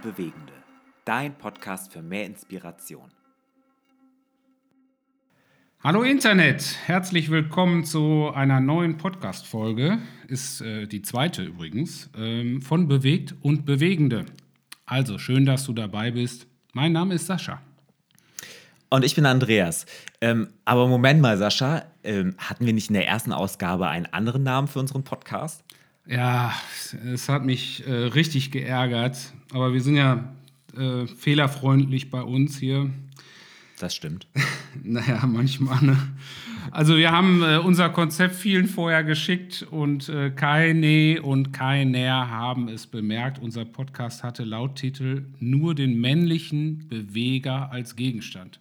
und Bewegende. Dein Podcast für mehr Inspiration. Hallo Internet, herzlich willkommen zu einer neuen Podcast-Folge. Ist äh, die zweite übrigens ähm, von Bewegt und Bewegende. Also schön, dass du dabei bist. Mein Name ist Sascha. Und ich bin Andreas. Ähm, aber Moment mal, Sascha, ähm, hatten wir nicht in der ersten Ausgabe einen anderen Namen für unseren Podcast? Ja, es hat mich äh, richtig geärgert. Aber wir sind ja äh, fehlerfreundlich bei uns hier. Das stimmt. naja, manchmal. Ne? Also wir haben äh, unser Konzept vielen vorher geschickt und äh, keine und keiner haben es bemerkt. Unser Podcast hatte laut Titel nur den männlichen Beweger als Gegenstand.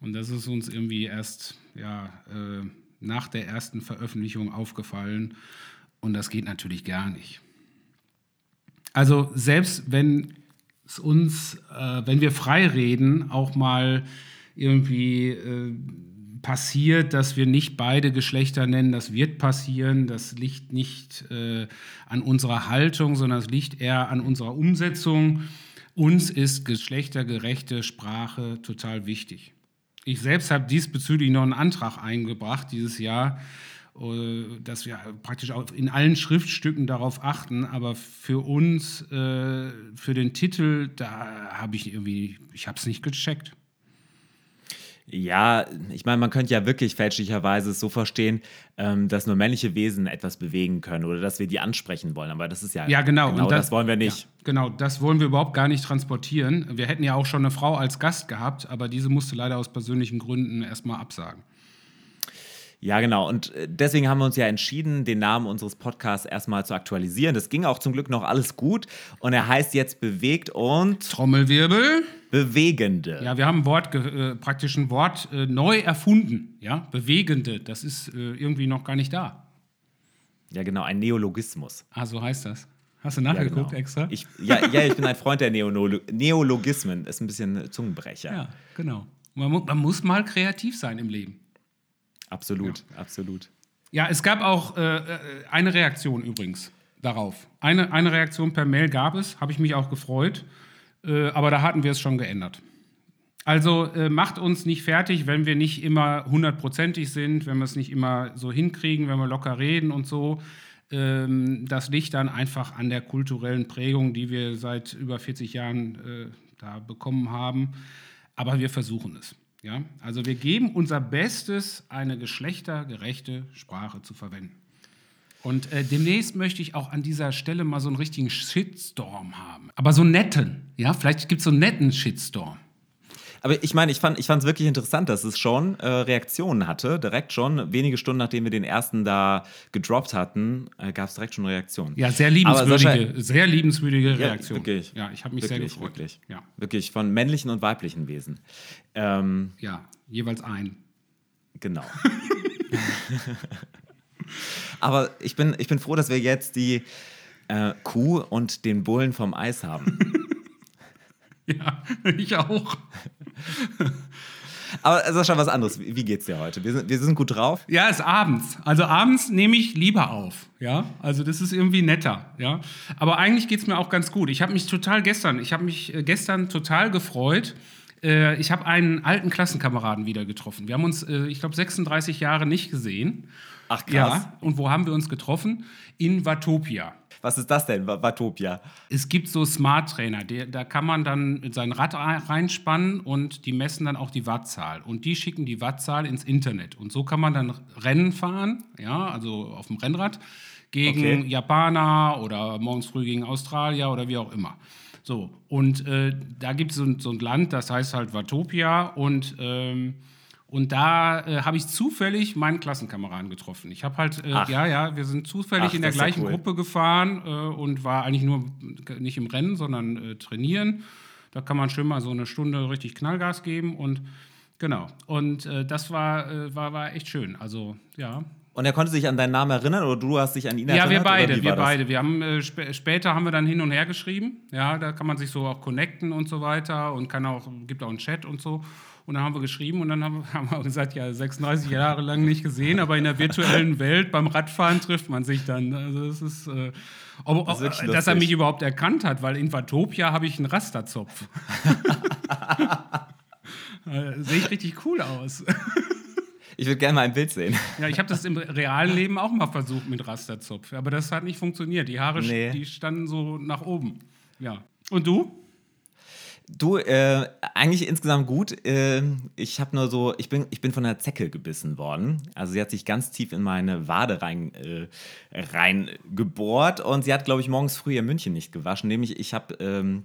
Und das ist uns irgendwie erst ja, äh, nach der ersten Veröffentlichung aufgefallen. Und das geht natürlich gar nicht. Also selbst wenn es uns, äh, wenn wir frei reden, auch mal irgendwie äh, passiert, dass wir nicht beide Geschlechter nennen, das wird passieren. Das liegt nicht äh, an unserer Haltung, sondern es liegt eher an unserer Umsetzung. Uns ist geschlechtergerechte Sprache total wichtig. Ich selbst habe diesbezüglich noch einen Antrag eingebracht dieses Jahr, dass wir praktisch auch in allen Schriftstücken darauf achten, aber für uns, äh, für den Titel, da habe ich irgendwie, ich habe es nicht gecheckt. Ja, ich meine, man könnte ja wirklich fälschlicherweise es so verstehen, ähm, dass nur männliche Wesen etwas bewegen können oder dass wir die ansprechen wollen. Aber das ist ja, ja genau, genau das, das, wollen wir nicht. Ja, genau, das wollen wir überhaupt gar nicht transportieren. Wir hätten ja auch schon eine Frau als Gast gehabt, aber diese musste leider aus persönlichen Gründen erstmal absagen. Ja, genau. Und äh, deswegen haben wir uns ja entschieden, den Namen unseres Podcasts erstmal zu aktualisieren. Das ging auch zum Glück noch alles gut. Und er heißt jetzt Bewegt und. Trommelwirbel. Bewegende. Ja, wir haben ein Wort, äh, praktisch ein Wort äh, neu erfunden. Ja, Bewegende. Das ist äh, irgendwie noch gar nicht da. Ja, genau. Ein Neologismus. Ah, so heißt das. Hast du nachgeguckt ja, genau. extra? Ich, ja, ja, ich bin ein Freund der Neonolo Neologismen. Ist ein bisschen Zungenbrecher. Ja, genau. Man, mu man muss mal kreativ sein im Leben. Absolut, ja. absolut. Ja, es gab auch äh, äh, eine Reaktion übrigens darauf. Eine, eine Reaktion per Mail gab es, habe ich mich auch gefreut, äh, aber da hatten wir es schon geändert. Also äh, macht uns nicht fertig, wenn wir nicht immer hundertprozentig sind, wenn wir es nicht immer so hinkriegen, wenn wir locker reden und so. Ähm, das liegt dann einfach an der kulturellen Prägung, die wir seit über 40 Jahren äh, da bekommen haben. Aber wir versuchen es. Ja? Also wir geben unser Bestes, eine geschlechtergerechte Sprache zu verwenden. Und äh, demnächst möchte ich auch an dieser Stelle mal so einen richtigen Shitstorm haben. Aber so einen netten, ja, vielleicht gibt es so einen netten Shitstorm. Aber ich meine, ich fand es wirklich interessant, dass es schon äh, Reaktionen hatte. Direkt schon, wenige Stunden nachdem wir den ersten da gedroppt hatten, äh, gab es direkt schon Reaktionen. Ja, sehr liebenswürdige, Sascha, sehr liebenswürdige Reaktion. Ja, wirklich. Ja, ich habe mich wirklich, sehr gefreut. Wirklich, ja. wirklich von männlichen und weiblichen Wesen. Ähm, ja, jeweils ein. Genau. Aber ich bin, ich bin froh, dass wir jetzt die äh, Kuh und den Bullen vom Eis haben. ja, ich auch. Aber es ist schon was anderes. Wie geht's dir heute? Wir sind, wir sind gut drauf? Ja, es ist abends. Also abends nehme ich lieber auf. Ja, also das ist irgendwie netter. Ja, aber eigentlich geht es mir auch ganz gut. Ich habe mich total gestern, ich habe mich äh, gestern total gefreut. Äh, ich habe einen alten Klassenkameraden wieder getroffen. Wir haben uns, äh, ich glaube, 36 Jahre nicht gesehen. Ach krass. Ja, und wo haben wir uns getroffen? In Watopia. Was ist das denn, Watopia? Es gibt so Smart Trainer, die, da kann man dann sein Rad reinspannen und die messen dann auch die Wattzahl. Und die schicken die Wattzahl ins Internet. Und so kann man dann Rennen fahren, ja, also auf dem Rennrad, gegen okay. Japaner oder morgens früh gegen Australier oder wie auch immer. So, und äh, da gibt es so, so, ein Land, das heißt halt Watopia und ähm, und da äh, habe ich zufällig meinen Klassenkameraden getroffen. Ich habe halt, äh, ja, ja, wir sind zufällig Ach, in der gleichen ja cool. Gruppe gefahren äh, und war eigentlich nur nicht im Rennen, sondern äh, trainieren. Da kann man schön mal so eine Stunde richtig Knallgas geben und genau. Und äh, das war, äh, war, war echt schön. Also ja, Und er konnte sich an deinen Namen erinnern oder du hast dich an ihn erinnert? Ja, wir beide, wir beide. Wir haben äh, sp später haben wir dann hin und her geschrieben. Ja, da kann man sich so auch connecten und so weiter und kann auch gibt auch einen Chat und so. Und dann haben wir geschrieben und dann haben, haben wir gesagt, ja, 36 Jahre lang nicht gesehen, aber in der virtuellen Welt beim Radfahren trifft man sich dann. Also es ist, äh, ob, Das ist dass er mich überhaupt erkannt hat, weil in Vatopia habe ich einen Rasterzopf. äh, Sehe ich richtig cool aus. Ich würde gerne mal ein Bild sehen. Ja, ich habe das im realen Leben auch mal versucht mit Rasterzopf, aber das hat nicht funktioniert. Die Haare, Nee. die standen so nach oben. Ja. Und du? Du, äh, eigentlich insgesamt gut. Äh, ich habe nur so, ich bin, ich bin von einer Zecke gebissen worden. Also sie hat sich ganz tief in meine Wade rein, äh, rein gebohrt und sie hat, glaube ich, morgens früh ihr München nicht gewaschen. Nämlich, ich habe ähm,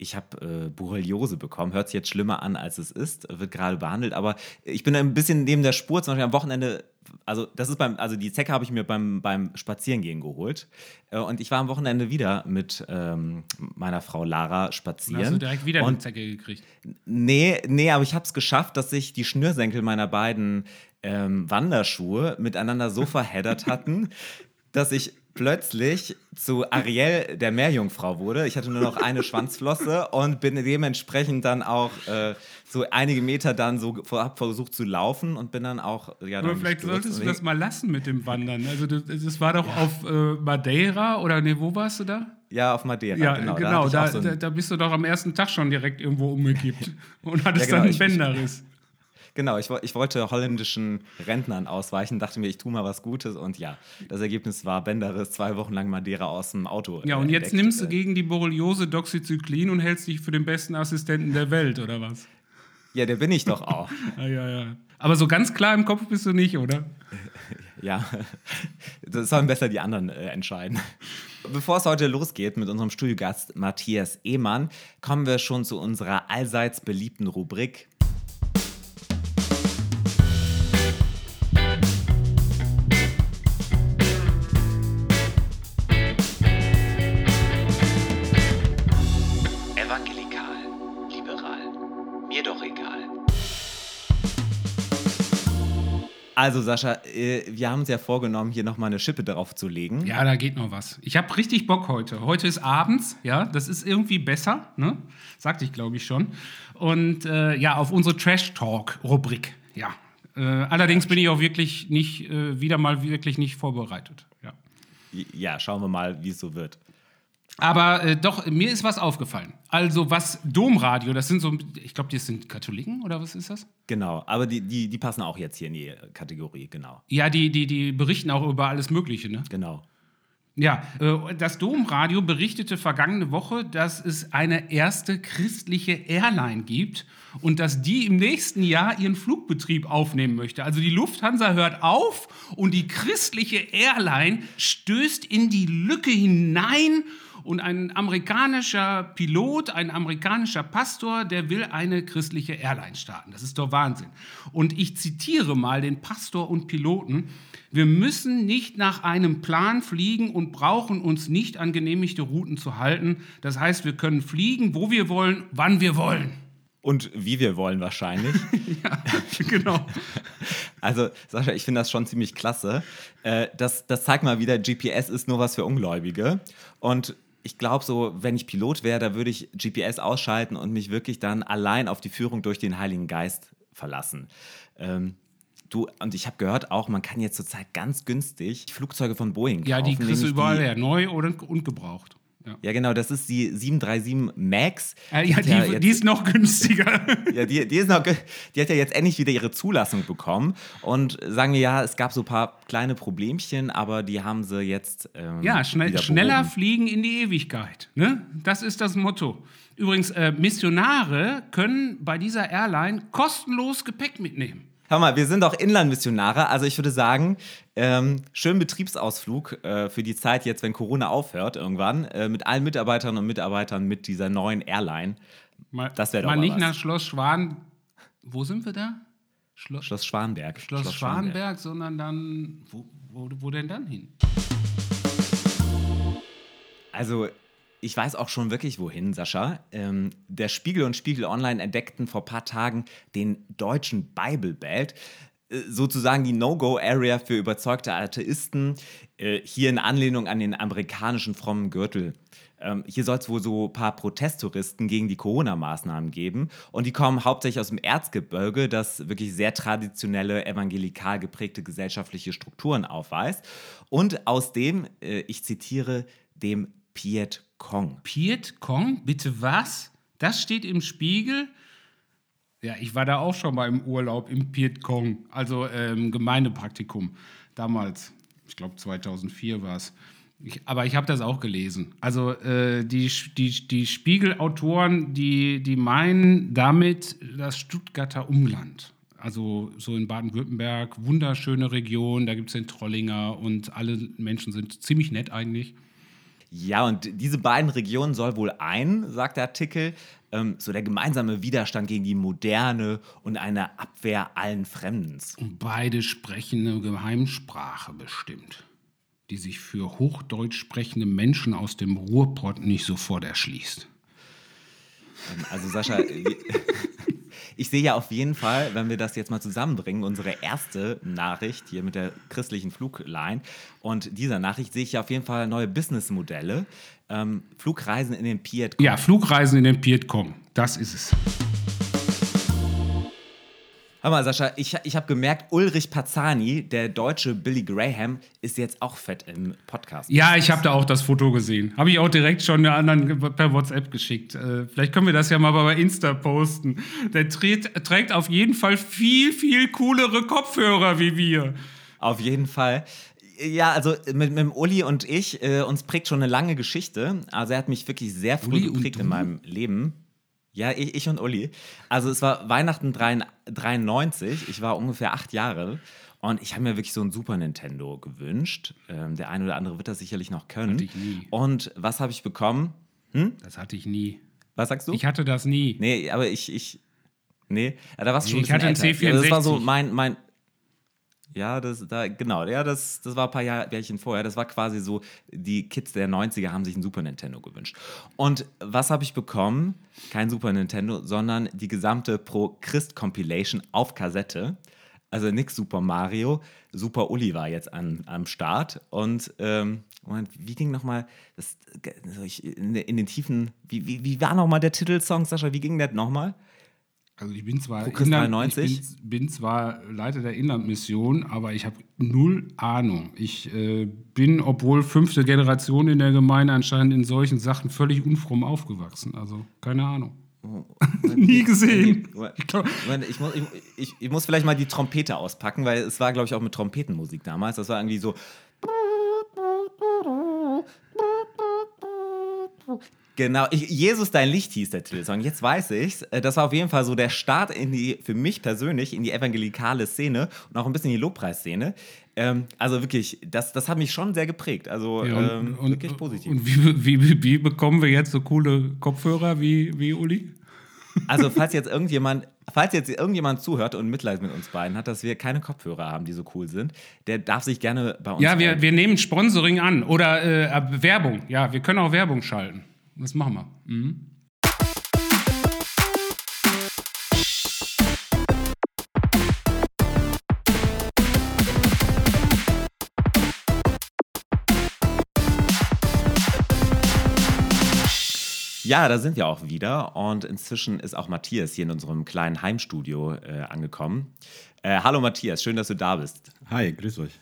ich hab, äh, Borreliose bekommen. Hört sich jetzt schlimmer an, als es ist. Wird gerade behandelt. Aber ich bin ein bisschen neben der Spur. Zum Beispiel am Wochenende also das ist beim, also die Zecke habe ich mir beim, beim Spazierengehen geholt. Äh, Und ich war am Wochenende wieder mit ähm, meiner Frau Lara spazieren. Hast du direkt wieder eine Zecke gekriegt? Nee, nee, aber ich habe es geschafft, dass sich die Schnürsenkel meiner beiden ähm, Wanderschuhe miteinander so verheddert hatten, dass ich plötzlich zu Ariel der Meerjungfrau wurde. Ich hatte nur noch eine Schwanzflosse und bin dementsprechend dann auch äh, so einige Meter dann so versucht zu laufen und bin dann auch ja Aber dann vielleicht gestürzt solltest du das mal lassen mit dem Wandern. Also das, das war doch auf äh, Madeira oder nee, wo warst du da? ja auf Madeira Ja, genau, genau. da, Da, so da, bist du doch am ersten Tag schon direkt irgendwo umgekippt und hattest Ja, genau, dann einen Bänderriss. Genau, ich, ich wollte holländischen Rentnern ausweichen, dachte mir, ich tue mal was Gutes und ja, das Ergebnis war Bänderriss, zwei Wochen lang Madeira aus dem Auto. Ja, äh, und jetzt entdeckt. nimmst du Äh, gegen die Borreliose Doxycyclin und hältst dich für den besten Assistenten der Welt, oder was? Ja, der bin ich doch auch. Ja, ja, ja. Aber so ganz klar im Kopf bist du nicht, oder? Ja, das sollen besser die anderen äh, entscheiden. Bevor es heute losgeht mit unserem Studiogast Matthias Ehmann, kommen wir schon zu unserer allseits beliebten Rubrik. Also Sascha, äh, wir haben uns ja vorgenommen, hier nochmal eine Schippe drauf zu legen. Ja, da geht noch was. Ich habe richtig Bock heute. Heute ist abends, ja, das ist irgendwie besser, ne? Sagte ich, glaube ich, schon. Und äh, ja, auf unsere Trash-Talk-Rubrik, ja. Äh, allerdings bin ich auch wirklich nicht, äh, wieder mal wirklich nicht vorbereitet, ja. Ja, schauen wir mal, wie es so wird. Aber äh, doch, mir ist was aufgefallen. Also, was Domradio, das sind so, ich glaube, das sind Katholiken oder was ist das? Genau, aber die, die, die passen auch jetzt hier in die Kategorie, genau. Ja, die, die, die berichten auch über alles Mögliche, ne? Genau. Ja, äh, das Domradio berichtete vergangene Woche, dass es eine erste christliche Airline gibt und dass die im nächsten Jahr ihren Flugbetrieb aufnehmen möchte. Also die Lufthansa hört auf und die christliche Airline stößt in die Lücke hinein und ein amerikanischer Pilot, ein amerikanischer Pastor, der will eine christliche Airline starten. Das ist doch Wahnsinn. Und ich zitiere mal den Pastor und Piloten. Wir müssen nicht nach einem Plan fliegen und brauchen uns nicht an genehmigte Routen zu halten. Das heißt, wir können fliegen, wo wir wollen, wann wir wollen. Und wie wir wollen wahrscheinlich. genau. Also, Sascha, ich finde das schon ziemlich klasse. Äh, das, das zeigt mal wieder, GPS ist nur was für Ungläubige. Und ich glaube so, wenn ich Pilot wäre, da würde ich GPS ausschalten und mich wirklich dann allein auf die Führung durch den Heiligen Geist verlassen. Ähm, du, und ich habe gehört auch, man kann jetzt zurzeit ganz günstig Flugzeuge von Boeing Ja, die kaufen, kriegst du überall her, neu oder und gebraucht. Ja, Ja, genau, das ist die 737 MAX. Äh, ja, die, jetzt- die ist noch günstiger. ja, die, die, ist noch, die hat ja jetzt endlich wieder ihre Zulassung bekommen und sagen wir ja, es gab so ein paar kleine Problemchen, aber die haben sie jetzt. Ähm, Ja, schnell, schneller fliegen in die Ewigkeit. Ne? Das ist das Motto. Übrigens, äh, Missionare können bei dieser Airline kostenlos Gepäck mitnehmen. Hör mal, wir sind auch Inlandmissionare, also ich würde sagen, ähm, schönen Betriebsausflug äh, für die Zeit jetzt, wenn Corona aufhört irgendwann, äh, mit allen Mitarbeiterinnen und Mitarbeitern mit dieser neuen Airline. Mal, Das wär doch mal mal nicht was. nach Schloss Schwan. Wo sind wir da? Schloss, Schloss Schwanberg. Schloss Schwanberg, sondern dann. Wo, wo, wo denn dann hin? Also, ich weiß auch schon wirklich wohin, Sascha. Ähm, der Spiegel und Spiegel Online entdeckten vor ein paar Tagen den deutschen Bible Belt. äh, sozusagen die No-Go-Area für überzeugte Atheisten, äh, hier in Anlehnung an den amerikanischen frommen Gürtel. Ähm, hier soll es wohl so ein paar Protesttouristen gegen die Corona-Maßnahmen geben. Und die kommen hauptsächlich aus dem Erzgebirge, das wirklich sehr traditionelle, evangelikal geprägte gesellschaftliche Strukturen aufweist. Und aus dem, äh, ich zitiere, dem Piet Kong. Piet Kong? Bitte was? Das steht im Spiegel? Ja, ich war da auch schon mal im Urlaub im Piet Kong, also ähm, Gemeindepraktikum damals. Ich glaube 2004 war es. Ich, aber ich habe das auch gelesen. Also äh, die, die, die Spiegelautoren, die, die meinen damit das Stuttgarter Umland. Also so in Baden-Württemberg, wunderschöne Region, da gibt es den Trollinger und alle Menschen sind ziemlich nett eigentlich. Ja, und diese beiden Regionen soll wohl ein, sagt der Artikel, ähm, so der gemeinsame Widerstand gegen die Moderne und eine Abwehr allen Fremdens. Und beide sprechen eine Geheimsprache bestimmt, die sich für hochdeutsch sprechende Menschen aus dem Ruhrpott nicht sofort erschließt. Ähm, also Sascha, ich sehe ja auf jeden Fall, wenn wir das jetzt mal zusammenbringen, unsere erste Nachricht hier mit der christlichen Flugline. Und dieser Nachricht sehe ich ja auf jeden Fall neue Businessmodelle. Ähm, Flugreisen in den Piet. Ja, Flugreisen in den Piet. Das ist es. Hör mal, Sascha, ich, ich habe gemerkt, Ulrich Pazzani, der deutsche Billy Graham, ist jetzt auch fett im Podcast. Ja, ich habe da auch das Foto gesehen. Habe ich auch direkt schon der anderen per WhatsApp geschickt. Äh, vielleicht können wir das ja mal bei Insta posten. Der trägt, trägt auf jeden Fall viel, viel coolere Kopfhörer wie wir. Auf jeden Fall. Ja, also mit, mit dem Uli und ich, äh, uns prägt schon eine lange Geschichte. Also er hat mich wirklich sehr früh Uli geprägt in meinem Leben. Ja, ich, ich und Uli. Also es war Weihnachten 93, ich war ungefähr acht Jahre und ich habe mir wirklich so ein Super Nintendo gewünscht. Ähm, der eine oder andere wird das sicherlich noch können. Hatte ich nie. Und was habe ich bekommen? Das hatte ich nie. Was sagst du? Ich hatte das nie. nee, aber ich, ich, nee, da warst du schon ein Ich hatte einen älter. Ja, das war so C64. mein, mein, ja, das, da, genau, ja, das, das war ein paar Jahr, Jährchen vorher. Das war quasi so, die Kids der 90er haben sich ein Super Nintendo gewünscht. Und was habe ich bekommen? Kein Super Nintendo, sondern die gesamte Pro Christ Compilation auf Kassette. Also nix Super Mario. Super Uli war jetzt an, am Start. Und ähm, Moment, wie ging nochmal das also in, in den Tiefen, wie, wie, wie war nochmal der Titelsong, Sascha? Wie ging der nochmal? Also ich bin zwar, Inland, 93? ich bin, bin zwar Leiter der Inlandmission, aber ich habe null Ahnung. Ich äh, bin, obwohl fünfte Generation in der Gemeinde, anscheinend in solchen Sachen völlig unfromm aufgewachsen. Also keine Ahnung. Nie gesehen. Ich, ich, muss, ich, ich muss vielleicht mal die Trompete auspacken, weil es war, glaube ich, auch mit Trompetenmusik damals. Das war irgendwie so. Genau, ich, Jesus, dein Licht hieß der Titelsong. Jetzt weiß ich's. Äh, Das war auf jeden Fall so der Start in die, für mich persönlich, in die evangelikale Szene und auch ein bisschen in die Lobpreisszene. Ähm, also wirklich, das, das hat mich schon sehr geprägt. Also Ja, ähm, wirklich positiv. Und wie, wie, wie, bekommen wir jetzt so coole Kopfhörer wie, wie Uli? Also, falls jetzt irgendjemand, falls jetzt irgendjemand zuhört und Mitleid mit uns beiden hat, dass wir keine Kopfhörer haben, die so cool sind, der darf sich gerne bei uns Ja, wir, wir nehmen Sponsoring an oder äh, Werbung. Ja, wir können auch Werbung schalten. Das machen wir. Mhm. Ja, da sind wir auch wieder und inzwischen ist auch Matthias hier in unserem kleinen Heimstudio äh, angekommen. Äh, hallo Matthias, schön, dass du da bist. Hi, grüß euch.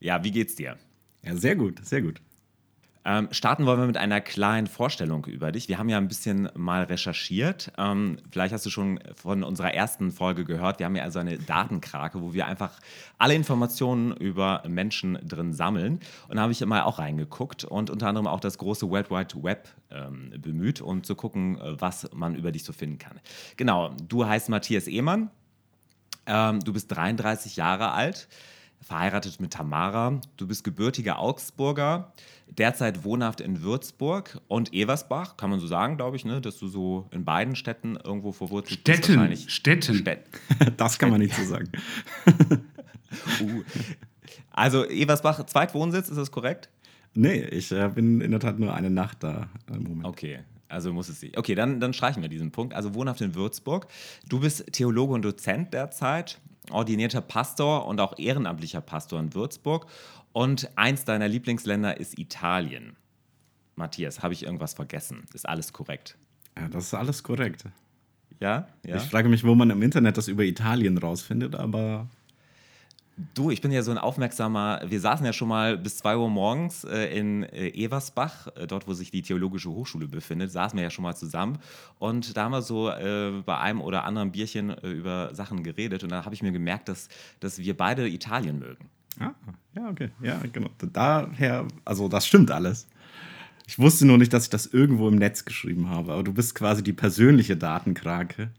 Ja, wie geht's dir? Ja, sehr gut, sehr gut. Ähm, starten wollen wir mit einer kleinen Vorstellung über dich. Wir haben ja ein bisschen mal recherchiert. Ähm, vielleicht hast du schon von unserer ersten Folge gehört. Wir haben ja also eine Datenkrake, wo wir einfach alle Informationen über Menschen drin sammeln. Und da habe ich mal auch reingeguckt und unter anderem auch das große World Wide Web ähm, bemüht, um zu gucken, was man über dich so finden kann. Genau, du heißt Matthias Ehmann. Ähm, du bist 33 Jahre alt, verheiratet mit Tamara. Du bist gebürtiger Augsburger, derzeit wohnhaft in Würzburg und Eversbach, kann man so sagen, glaube ich, ne? dass du so in beiden Städten irgendwo verwurzelt bist. Städten. Städten. Städt- Das kann man nicht so sagen. uh. Also Eversbach, Zweitwohnsitz, ist das korrekt? Nee, ich äh, bin in der Tat nur eine Nacht da im Moment. Okay, also muss es nicht. Okay, dann, dann streichen wir diesen Punkt. Also wohnhaft in Würzburg. Du bist Theologe und Dozent derzeit ordinierter Pastor und auch ehrenamtlicher Pastor in Würzburg. Und eins deiner Lieblingsländer ist Italien. Matthias, habe ich irgendwas vergessen? Ist alles korrekt? Ja, das ist alles korrekt. Ja? ja? Ich frage mich, wo man im Internet das über Italien rausfindet, aber Du, ich bin ja so ein aufmerksamer, wir saßen ja schon mal bis 2 Uhr morgens äh, in äh, Eversbach, äh, dort wo sich die Theologische Hochschule befindet, saßen wir ja schon mal zusammen und da haben wir so bei einem oder anderen Bierchen über Sachen geredet und da habe ich mir gemerkt, dass, dass wir beide Italien mögen. Ah, ja, okay, ja, genau. Daher, also das stimmt alles. Ich wusste nur nicht, dass ich das irgendwo im Netz geschrieben habe, aber du bist quasi die persönliche Datenkrake.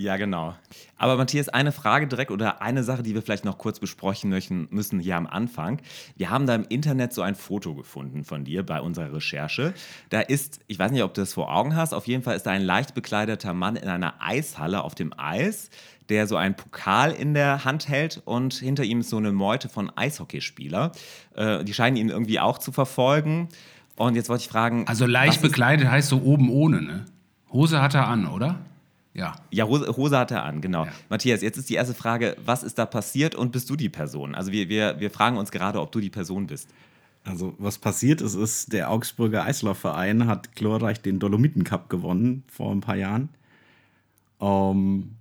Ja, genau. Aber Matthias, eine Frage direkt oder eine Sache, die wir vielleicht noch kurz besprechen möchten, müssen hier am Anfang. Wir haben da im Internet so ein Foto gefunden von dir bei unserer Recherche. Da ist, ich weiß nicht, ob du das vor Augen hast, auf jeden Fall ist da ein leicht bekleideter Mann in einer Eishalle auf dem Eis, der so einen Pokal in der Hand hält und hinter ihm ist so eine Meute von Eishockeyspieler. Äh, die scheinen ihn irgendwie auch zu verfolgen. Und jetzt wollte ich fragen. Also leicht bekleidet heißt so oben ohne, ne? Hose hat er an, oder? Ja. Ja, Hose, Hose hat er an, genau. Ja. Matthias, jetzt ist die erste Frage, was ist da passiert und bist du die Person? Also wir, wir, wir fragen uns gerade, ob du die Person bist. Also was passiert ist, ist, der Augsburger Eislaufverein hat glorreich den Dolomiten Cup gewonnen vor ein paar Jahren. Um, ähm,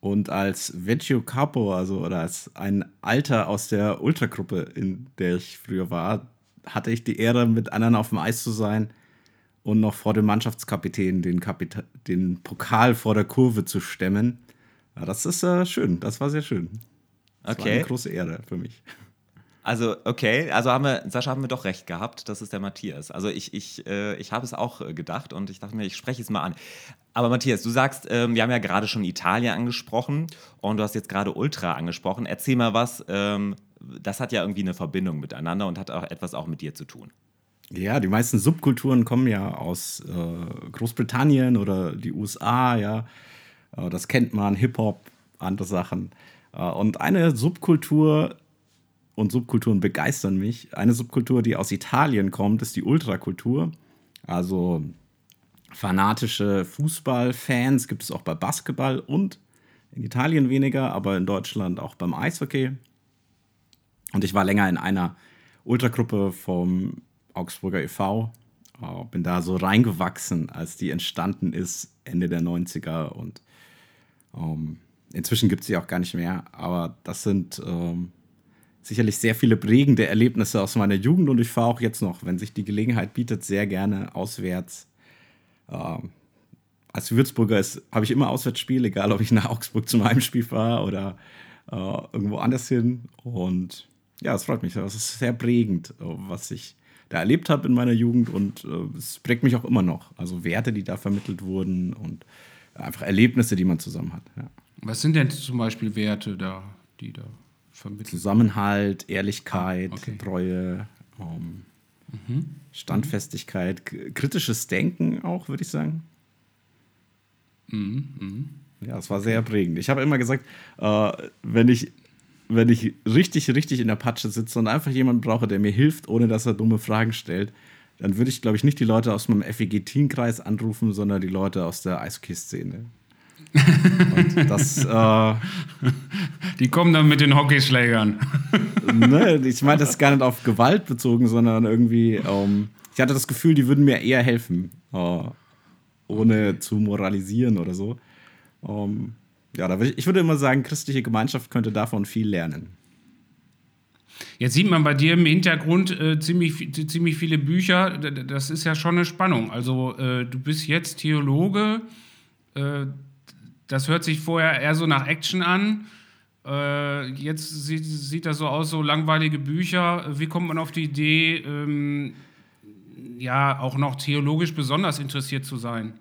und als Vecchio Capo, also oder als ein Alter aus der Ultragruppe, in der ich früher war, hatte ich die Ehre, mit anderen auf dem Eis zu sein und noch vor dem Mannschaftskapitän den, Kapita den Pokal vor der Kurve zu stemmen. Ja, das ist äh, schön, das war sehr schön. Das okay. war eine große Ehre für mich. Also, okay, also haben wir, Sascha, haben wir doch recht gehabt, das ist der Matthias. Also ich, ich, äh, ich habe es auch äh, gedacht und ich dachte mir, ich spreche es mal an. Aber Matthias, du sagst, ähm, wir haben ja gerade schon Italien angesprochen und du hast jetzt gerade Ultra angesprochen. Erzähl mal was, ähm, das hat ja irgendwie eine Verbindung miteinander und hat auch etwas auch mit dir zu tun. Ja, die meisten Subkulturen kommen ja aus äh, Großbritannien oder die USA, ja. Äh, das kennt man, Hip-Hop, andere Sachen. Äh, und eine Subkultur, und Subkulturen begeistern mich, eine Subkultur, die aus Italien kommt, ist die Ultrakultur. Also fanatische Fußballfans gibt es auch bei Basketball und in Italien weniger, aber in Deutschland auch beim Eishockey. Und ich war länger in einer Ultragruppe vom Augsburger e.V. Äh, bin da so reingewachsen, als die entstanden ist, Ende der 90er. Und ähm, inzwischen gibt es sie auch gar nicht mehr. Aber das sind ähm, sicherlich sehr viele prägende Erlebnisse aus meiner Jugend. Und ich fahre auch jetzt noch, wenn sich die Gelegenheit bietet, sehr gerne auswärts. Ähm, als Würzburger habe ich immer Auswärtsspiele, egal ob ich nach Augsburg zum Heimspiel fahre oder äh, irgendwo anders hin. Und ja, es freut mich. Das ist sehr prägend, äh, was ich da erlebt habe in meiner Jugend und äh, es prägt mich auch immer noch. Also Werte, die da vermittelt wurden und einfach Erlebnisse, die man zusammen hat. Ja. Was sind denn zum Beispiel Werte da, die da vermittelt Zusammenhalt, Ehrlichkeit, ah, okay. Treue, um, ähm, mhm. Standfestigkeit, kritisches Denken auch, würde ich sagen. Mhm. Mhm. Ja, es war sehr prägend. Ich habe immer gesagt, äh, wenn ich wenn ich richtig, richtig in der Patsche sitze und einfach jemanden brauche, der mir hilft, ohne dass er dumme Fragen stellt, dann würde ich, glaube ich, nicht die Leute aus meinem FEG-Teamkreis anrufen, sondern die Leute aus der Eishockey-Szene. Und das, äh, die kommen dann mit den Hockeyschlägern. ne, ich meine das gar nicht auf Gewalt bezogen, sondern irgendwie, ähm, ich hatte das Gefühl, die würden mir eher helfen, äh, ohne zu moralisieren oder so. Ähm, ja, da ich würde immer sagen, christliche Gemeinschaft könnte davon viel lernen. Jetzt sieht man bei dir im Hintergrund äh, ziemlich, ziemlich viele Bücher. Das ist ja schon eine Spannung. Also äh, du bist jetzt Theologe. Äh, das hört sich vorher eher so nach Action an. Äh, jetzt sieht, sieht das so aus, so langweilige Bücher. Wie kommt man auf die Idee, ähm, ja, auch noch theologisch besonders interessiert zu sein?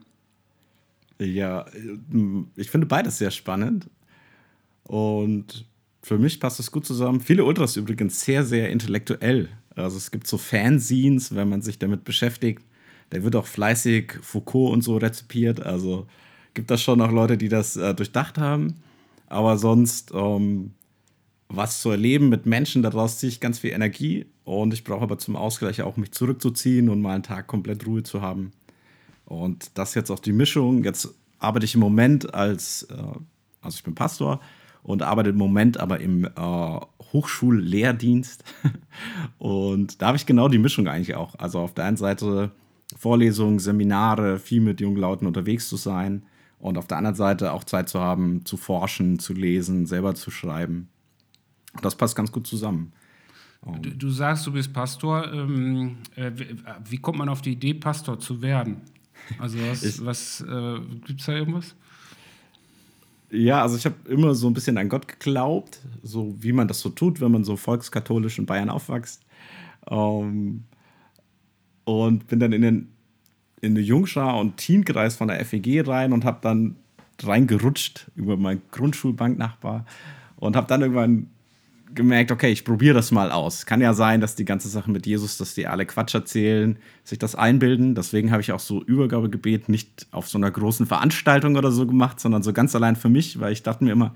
Ja, ich finde beides sehr spannend. Und für mich passt das gut zusammen. Viele Ultras übrigens sehr, sehr intellektuell. Also es gibt so Fanzines, wenn man sich damit beschäftigt. Da wird auch fleißig Foucault und so rezipiert. Also gibt das schon noch Leute, die das äh, durchdacht haben. Aber sonst, ähm, was zu erleben mit Menschen, daraus ziehe ich ganz viel Energie. Und ich brauche aber zum Ausgleich auch, mich zurückzuziehen und mal einen Tag komplett Ruhe zu haben. Und das jetzt auch die Mischung. Jetzt arbeite ich im Moment als, äh, also ich bin Pastor und arbeite im Moment aber im äh, Hochschullehrdienst. und da habe ich genau die Mischung eigentlich auch. Also auf der einen Seite Vorlesungen, Seminare, viel mit jungen Leuten unterwegs zu sein und auf der anderen Seite auch Zeit zu haben, zu forschen, zu lesen, selber zu schreiben. Das passt ganz gut zusammen. Du, du sagst, du bist Pastor. Ähm, äh, wie kommt man auf die Idee, Pastor zu werden? Also was, was äh, gibt es da irgendwas? Ja, also ich habe immer so ein bisschen an Gott geglaubt, so wie man das so tut, wenn man so volkskatholisch in Bayern aufwächst. Ähm, und bin dann in den, in den Jungschar- und Teenkreis von der FEG rein und habe dann reingerutscht über meinen Grundschulbanknachbar und habe dann irgendwann gemerkt, okay, ich probiere das mal aus. Kann ja sein, dass die ganze Sache mit Jesus, dass die alle Quatsch erzählen, sich das einbilden. Deswegen habe ich auch so Übergabegebet nicht auf so einer großen Veranstaltung oder so gemacht, sondern so ganz allein für mich, weil ich dachte mir immer,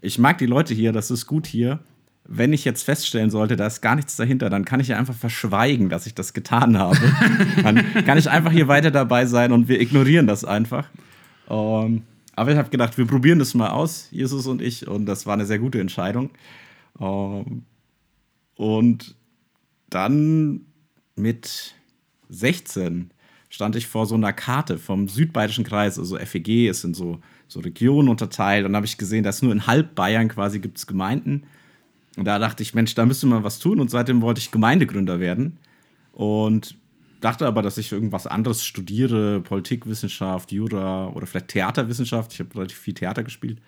ich mag die Leute hier, das ist gut hier. Wenn ich jetzt feststellen sollte, da ist gar nichts dahinter, dann kann ich ja einfach verschweigen, dass ich das getan habe. dann kann ich einfach hier weiter dabei sein und wir ignorieren das einfach. Um, ähm, aber ich habe gedacht, wir probieren das mal aus, Jesus und ich, und das war eine sehr gute Entscheidung. Ähm, und dann mit 16 stand ich vor so einer Karte vom Südbayerischen Kreis, also FEG ist in so, so Regionen unterteilt. Und da habe ich gesehen, dass nur in halb Bayern quasi gibt es Gemeinden. Und da dachte ich, Mensch, da müsste man was tun. Und seitdem wollte ich Gemeindegründer werden. Und dachte aber, dass ich irgendwas anderes studiere, Politikwissenschaft, Jura oder vielleicht Theaterwissenschaft. Ich habe relativ viel Theater gespielt.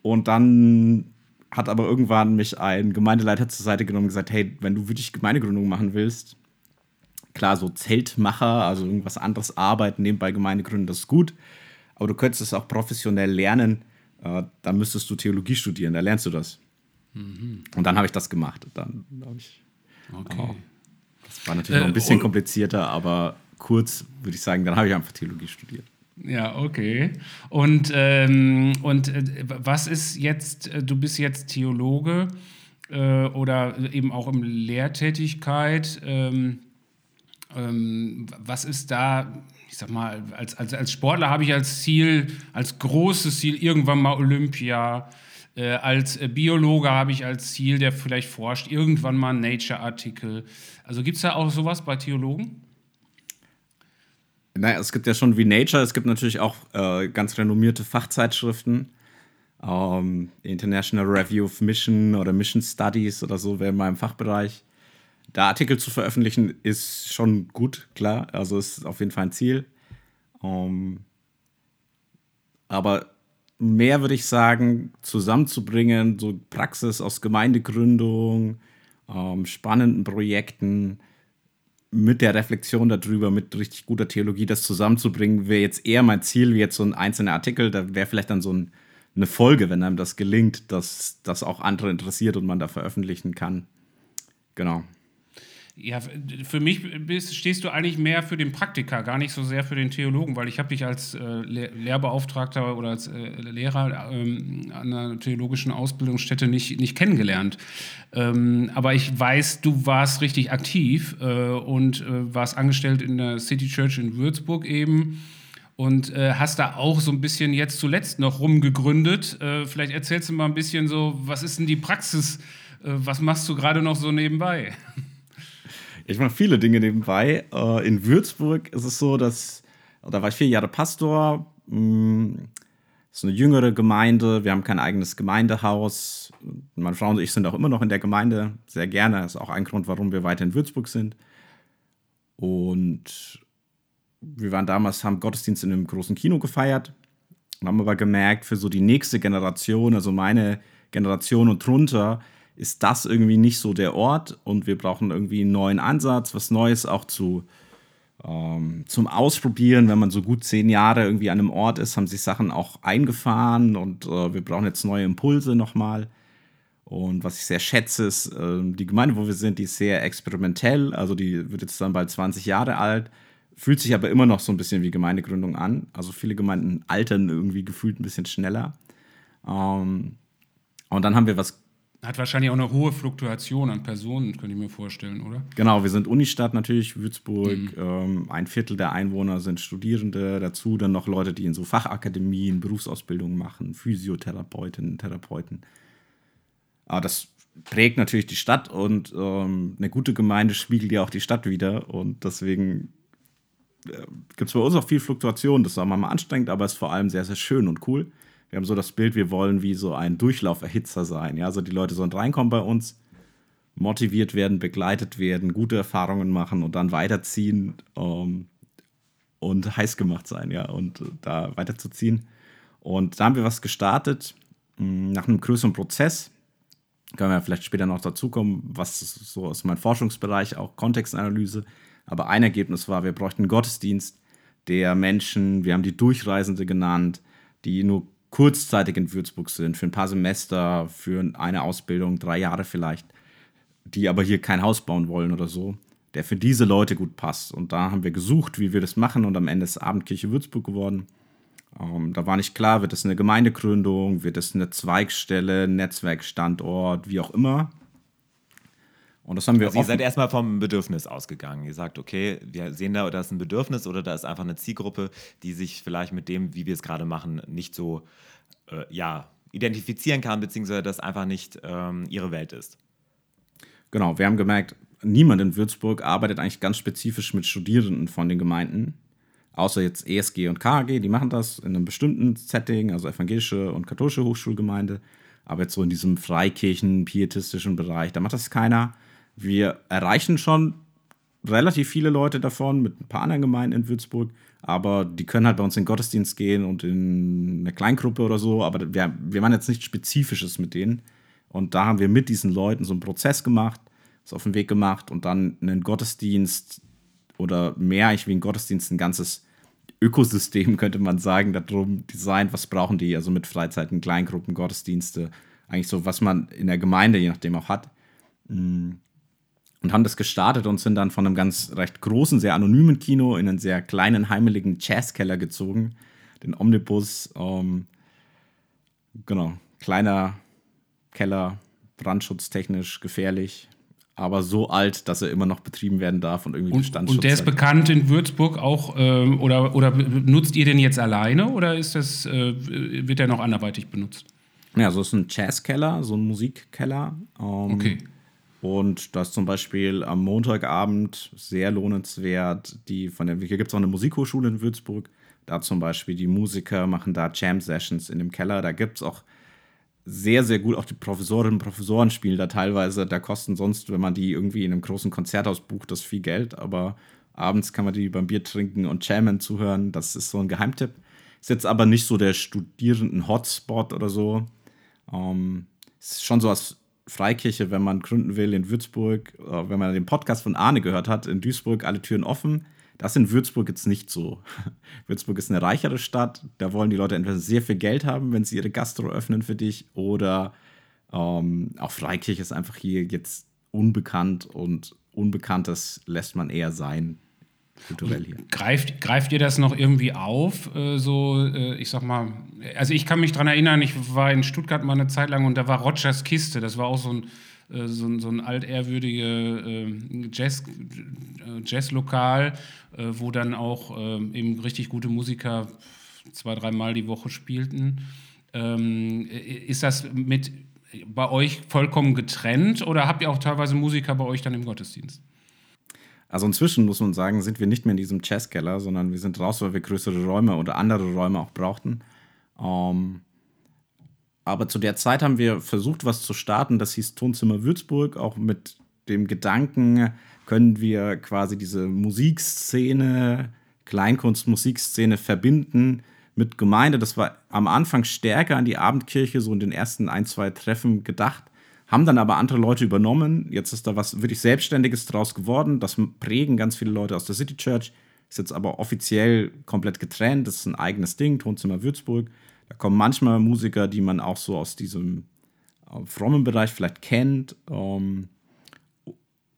Und dann hat aber irgendwann mich ein Gemeindeleiter zur Seite genommen und gesagt, hey, wenn du wirklich Gemeindegründung machen willst, klar, so Zeltmacher, also irgendwas anderes arbeiten, nebenbei Gemeindegründen, das ist gut, aber du könntest es auch professionell lernen, äh, dann müsstest du Theologie studieren, da lernst du das. Mhm. Und dann habe ich das gemacht. Dann habe ich. Okay. Oh, das war natürlich äh, noch ein bisschen komplizierter, aber kurz würde ich sagen, dann habe ich einfach Theologie studiert. Ja, okay. Und, ähm, und äh, was ist jetzt, äh, du bist jetzt Theologe äh, oder eben auch in Lehrtätigkeit. Ähm, ähm, was ist da, ich sag mal, als, als, als Sportler habe ich als Ziel, als großes Ziel irgendwann mal Olympia. Äh, als Biologe habe ich als Ziel, der vielleicht forscht, irgendwann mal Nature-Artikel. Also gibt es da auch sowas bei Theologen? Naja, es gibt ja schon wie Nature, es gibt natürlich auch äh, ganz renommierte Fachzeitschriften. Ähm, International Review of Mission oder Mission Studies oder so wäre in meinem Fachbereich. Da Artikel zu veröffentlichen ist schon gut, klar. Also ist auf jeden Fall ein Ziel. Ähm, aber mehr würde ich sagen, zusammenzubringen, so Praxis aus Gemeindegründung, ähm, spannenden Projekten, mit der Reflexion darüber, mit richtig guter Theologie das zusammenzubringen, wäre jetzt eher mein Ziel, wie jetzt so ein einzelner Artikel. Da wäre vielleicht dann so ein, eine Folge, wenn einem das gelingt, dass das auch andere interessiert und man da veröffentlichen kann. Genau. Ja, für mich bist, stehst du eigentlich mehr für den Praktiker, gar nicht so sehr für den Theologen, weil ich habe dich als äh, Lehrbeauftragter oder als äh, Lehrer ähm, an einer theologischen Ausbildungsstätte nicht, nicht kennengelernt. Ähm, aber ich weiß, du warst richtig aktiv äh, und äh, warst angestellt in der City Church in Würzburg eben und äh, hast da auch so ein bisschen jetzt zuletzt noch rumgegründet. Äh, vielleicht erzählst du mal ein bisschen so, was ist denn die Praxis? was machst du gerade noch so nebenbei? Ich mache viele Dinge nebenbei. Äh, in Würzburg ist es so, dass, da war ich vier Jahre Pastor. Das mm, ist eine jüngere Gemeinde. Wir haben kein eigenes Gemeindehaus. Meine Frau und ich sind auch immer noch in der Gemeinde. Sehr gerne. Das ist auch ein Grund, warum wir weiter in Würzburg sind. Und wir waren damals, haben Gottesdienst in einem großen Kino gefeiert und haben aber gemerkt, für so die nächste Generation, also meine Generation und drunter, ist das irgendwie nicht so der Ort und wir brauchen irgendwie einen neuen Ansatz, was Neues auch zu, ähm, zum Ausprobieren. Wenn man so gut zehn Jahre irgendwie an einem Ort ist, haben sich Sachen auch eingefahren und äh, wir brauchen jetzt neue Impulse nochmal. Und was ich sehr schätze, ist, äh, die Gemeinde, wo wir sind, die ist sehr experimentell. Also die wird jetzt dann bald 20 Jahre alt, fühlt sich aber immer noch so ein bisschen wie Gemeindegründung an. Also viele Gemeinden altern irgendwie gefühlt ein bisschen schneller. Ähm, und dann haben wir was Hat wahrscheinlich auch eine hohe Fluktuation an Personen, könnte ich mir vorstellen, oder? Genau, wir sind Unistadt natürlich, Würzburg. Mhm. Ähm, ein Viertel der Einwohner sind Studierende, dazu dann noch Leute, die in so Fachakademien Berufsausbildungen machen, Physiotherapeutinnen, Therapeuten. Aber das prägt natürlich die Stadt und ähm, eine gute Gemeinde spiegelt ja auch die Stadt wieder. Und deswegen äh, gibt es bei uns auch viel Fluktuation. Das ist auch mal anstrengend, aber es ist vor allem sehr, sehr schön und cool. Wir haben so das Bild, wir wollen wie so ein Durchlauferhitzer sein. Ja, also die Leute sollen reinkommen bei uns, motiviert werden, begleitet werden, gute Erfahrungen machen und dann weiterziehen ähm, und heiß gemacht sein, ja, und äh, da weiterzuziehen. Und da haben wir was gestartet hm, nach einem größeren Prozess. Können wir vielleicht später noch dazu kommen, was so aus meinem Forschungsbereich, auch Kontextanalyse. Aber ein Ergebnis war, wir bräuchten einen Gottesdienst, der Menschen, wir haben die Durchreisende genannt, die nur kurzzeitig in Würzburg sind, für ein paar Semester, für eine Ausbildung, drei Jahre vielleicht, die aber hier kein Haus bauen wollen oder so, der für diese Leute gut passt. Und da haben wir gesucht, wie wir das machen und am Ende ist Abendkirche Würzburg geworden. Ähm, da war nicht klar, wird das eine Gemeindegründung, wird das eine Zweigstelle, Netzwerkstandort, wie auch immer. Und das haben wir also ihr seid erstmal vom Bedürfnis ausgegangen. Ihr sagt, okay, wir sehen da, da ist ein Bedürfnis oder da ist einfach eine Zielgruppe, die sich vielleicht mit dem, wie wir es gerade machen, nicht so äh, ja, identifizieren kann, beziehungsweise das einfach nicht ähm, ihre Welt ist. Genau, wir haben gemerkt, niemand in Würzburg arbeitet eigentlich ganz spezifisch mit Studierenden von den Gemeinden. Außer jetzt ESG und KAG, die machen das in einem bestimmten Setting, also evangelische und katholische Hochschulgemeinde. Aber jetzt so in diesem Freikirchen, pietistischen Bereich, da macht das keiner. Wir erreichen schon relativ viele Leute davon mit ein paar anderen Gemeinden in Würzburg, aber die können halt bei uns in den Gottesdienst gehen und in eine Kleingruppe oder so, aber wir, wir machen jetzt nichts Spezifisches mit denen. Und da haben wir mit diesen Leuten so einen Prozess gemacht, es auf den Weg gemacht und dann einen Gottesdienst oder mehr eigentlich wie ein Gottesdienst, ein ganzes Ökosystem, könnte man sagen, darum designt, was brauchen die, also mit Freizeiten, Kleingruppen, Gottesdienste, eigentlich so, was man in der Gemeinde je nachdem auch hat. Mm und haben das gestartet und sind dann von einem ganz recht großen, sehr anonymen Kino in einen sehr kleinen, heimeligen Jazzkeller gezogen. Den Omnibus, ähm, genau, kleiner Keller, brandschutztechnisch gefährlich, aber so alt, dass er immer noch betrieben werden darf und irgendwie und, und der ist bekannt in Würzburg auch, äh, oder, oder nutzt ihr den jetzt alleine oder ist das, äh, wird der noch anderweitig benutzt? Ja, so ist ein Jazzkeller, so ein Musikkeller. Ähm, okay. Und das zum Beispiel am Montagabend sehr lohnenswert. Die von der, hier gibt es auch eine Musikhochschule in Würzburg. Da zum Beispiel die Musiker machen da Jam-Sessions in dem Keller. Da gibt es auch sehr, sehr gut, auch die Professorinnen und Professoren spielen da teilweise. Da kosten sonst, wenn man die irgendwie in einem großen Konzerthaus bucht, das viel Geld. Aber abends kann man die beim Bier trinken und Jammen zuhören. Das ist so ein Geheimtipp. Ist jetzt aber nicht so der Studierenden-Hotspot oder so. Ähm, ist schon so was Freikirche, wenn man gründen will in Würzburg, äh, wenn man den Podcast von Arne gehört hat, in Duisburg alle Türen offen. Das in Würzburg jetzt nicht so. Würzburg ist eine reichere Stadt. Da wollen die Leute entweder sehr viel Geld haben, wenn sie ihre Gastro öffnen für dich, oder ähm, auch Freikirche ist einfach hier jetzt unbekannt und Unbekanntes lässt man eher sein kulturell hier. Greift, greift ihr das noch irgendwie auf? Äh, so, äh, ich sag mal, also ich kann mich daran erinnern, ich war in Stuttgart mal eine Zeit lang und da war Rogers Kiste, das war auch so ein, äh, so ein, so ein altehrwürdiges äh, Jazz, äh, Jazzlokal, äh, wo dann auch eben richtig gute Musiker zwei, dreimal die Woche spielten. Ähm, ist das mit bei euch vollkommen getrennt oder habt ihr auch teilweise Musiker bei euch dann im Gottesdienst? Also inzwischen muss man sagen, sind wir nicht mehr in diesem Jazzkeller, sondern wir sind raus, weil wir größere Räume oder andere Räume auch brauchten. Ähm, aber zu der Zeit haben wir versucht, was zu starten. Das hieß Tonzimmer Würzburg, auch mit dem Gedanken, können wir quasi diese Musikszene, Kleinkunst-Musikszene verbinden mit Gemeinde. Das war am Anfang stärker an die Abendkirche, so in den ersten ein, zwei Treffen gedacht haben dann aber andere Leute übernommen. Jetzt ist da was wirklich Selbstständiges draus geworden. Das prägen ganz viele Leute aus der City Church. Ist jetzt aber offiziell komplett getrennt. Das ist ein eigenes Ding, Tonzimmer Würzburg. Da kommen manchmal Musiker, die man auch so aus diesem äh, frommen Bereich vielleicht kennt. Ähm,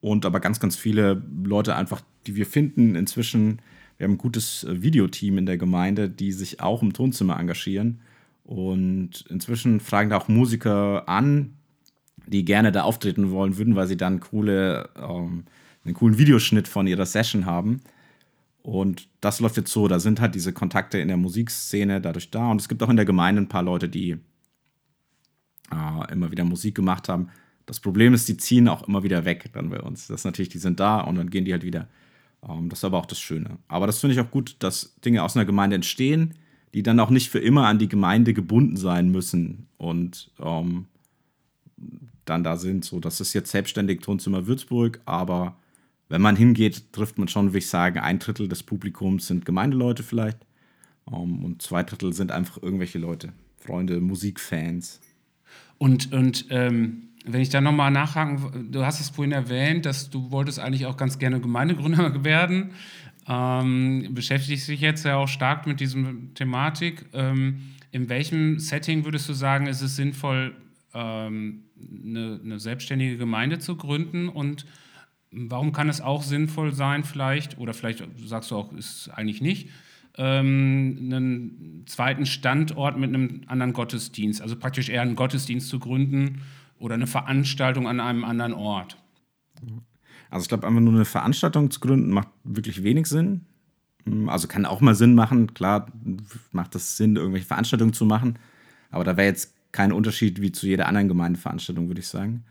und aber ganz, ganz viele Leute einfach, die wir finden inzwischen. Wir haben ein gutes äh, Videoteam in der Gemeinde, die sich auch im Tonzimmer engagieren. Und inzwischen fragen da auch Musiker an, die gerne da auftreten wollen würden, weil sie dann coole, ähm, einen coolen Videoschnitt von ihrer Session haben. Und das läuft jetzt so, da sind halt diese Kontakte in der Musikszene dadurch da. Und es gibt auch in der Gemeinde ein paar Leute, die äh, immer wieder Musik gemacht haben. Das Problem ist, die ziehen auch immer wieder weg dann bei uns. Das ist natürlich, die sind da und dann gehen die halt wieder. Ähm, das ist aber auch das Schöne. Aber das finde ich auch gut, dass Dinge aus einer Gemeinde entstehen, die dann auch nicht für immer an die Gemeinde gebunden sein müssen und ähm, dann da sind. So, das ist jetzt selbstständig Tonzimmer Würzburg, aber wenn man hingeht, trifft man schon, würde ich sagen, ein Drittel des Publikums sind Gemeindeleute vielleicht um, und zwei Drittel sind einfach irgendwelche Leute, Freunde, Musikfans. Und, und ähm, wenn ich da nochmal nachhaken, du hast es vorhin erwähnt, dass du wolltest eigentlich auch ganz gerne Gemeindegründer werden, ähm, beschäftigst dich jetzt ja auch stark mit dieser Thematik. Ähm, in welchem Setting würdest du sagen, ist es sinnvoll, ähm, eine, eine selbstständige Gemeinde zu gründen und Warum kann es auch sinnvoll sein, vielleicht, oder vielleicht sagst du auch, ist eigentlich nicht, ähm, einen zweiten Standort mit einem anderen Gottesdienst, also praktisch eher einen Gottesdienst zu gründen oder eine Veranstaltung an einem anderen Ort? Also ich glaube, einfach nur eine Veranstaltung zu gründen macht wirklich wenig Sinn. Also kann auch mal Sinn machen, klar macht das Sinn, irgendwelche Veranstaltungen zu machen, aber da wäre jetzt kein Unterschied wie zu jeder anderen Gemeindeveranstaltung, würde ich sagen.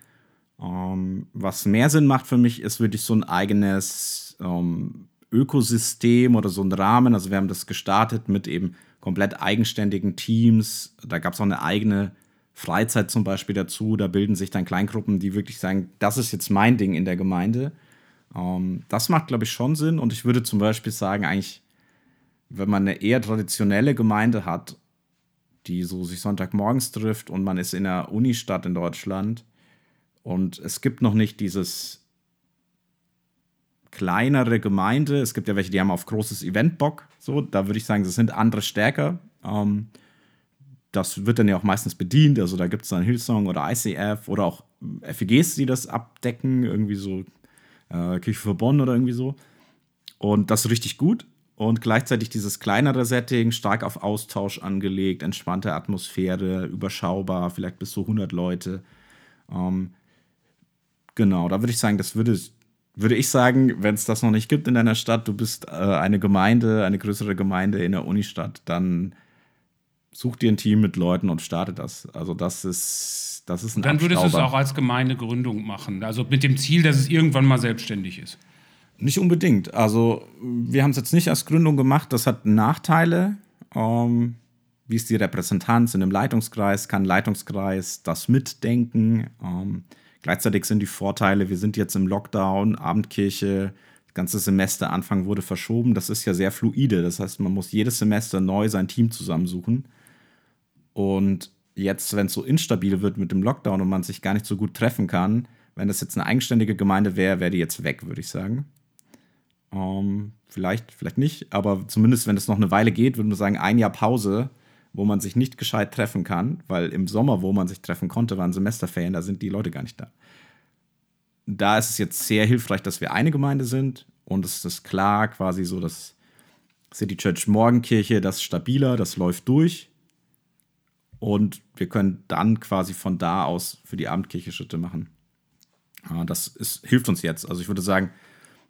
Ähm, was mehr Sinn macht für mich, ist wirklich so ein eigenes ähm, Ökosystem oder so ein Rahmen. Also wir haben das gestartet mit eben komplett eigenständigen Teams. Da gab es auch eine eigene Freizeit zum Beispiel dazu. Da bilden sich dann Kleingruppen, die wirklich sagen, das ist jetzt mein Ding in der Gemeinde. Ähm, das macht, glaube ich, schon Sinn. Und ich würde zum Beispiel sagen, eigentlich, wenn man eine eher traditionelle Gemeinde hat, die so sich Sonntagmorgens trifft und man ist in einer Unistadt in Deutschland, und es gibt noch nicht dieses kleinere Gemeinde. Es gibt ja welche, die haben auf großes Event Bock. So, da würde ich sagen, das sind andere stärker. Ähm, das wird dann ja auch meistens bedient. Also da gibt es dann Hillsong oder ICF oder auch FEGs, die das abdecken, irgendwie so äh, Kirche für Bonn oder irgendwie so. Und das ist richtig gut. Und gleichzeitig dieses kleinere Setting, stark auf Austausch angelegt, entspannte Atmosphäre, überschaubar, vielleicht bis zu 100 Leute. Ähm, Genau, da würde ich sagen, das würde, würde ich sagen, wenn es das noch nicht gibt in deiner Stadt, du bist äh, eine Gemeinde, eine größere Gemeinde in der Unistadt, dann such dir ein Team mit Leuten und starte das. Also das ist, das ist ein Dann würdest du es auch als Gemeindegründung machen, also mit dem Ziel, dass es irgendwann mal selbstständig ist. Nicht unbedingt. Also wir haben es jetzt nicht als Gründung gemacht, das hat Nachteile. Ähm, wie ist die Repräsentanz in einem Leitungskreis? Kann Leitungskreis das mitdenken? Ähm, Gleichzeitig sind die Vorteile, wir sind jetzt im Lockdown, Abendkirche, das ganze Semesteranfang wurde verschoben. Das ist ja sehr fluide. Das heißt, man muss jedes Semester neu sein Team zusammensuchen. Und jetzt, wenn es so instabil wird mit dem Lockdown und man sich gar nicht so gut treffen kann, wenn das jetzt eine eigenständige Gemeinde wäre, wäre die jetzt weg, würde ich sagen. Ähm, vielleicht, vielleicht nicht, aber zumindest, wenn es noch eine Weile geht, würde man sagen, ein Jahr Pause wo man sich nicht gescheit treffen kann, weil im Sommer, wo man sich treffen konnte, waren Semesterferien, da sind die Leute gar nicht da. Da ist es jetzt sehr hilfreich, dass wir eine Gemeinde sind und es ist klar, quasi so, dass City Church Morgenkirche, das stabiler, das läuft durch. Und wir können dann quasi von da aus für die Abendkirche Schritte machen. Ah, das ist, hilft uns jetzt. Also ich würde sagen,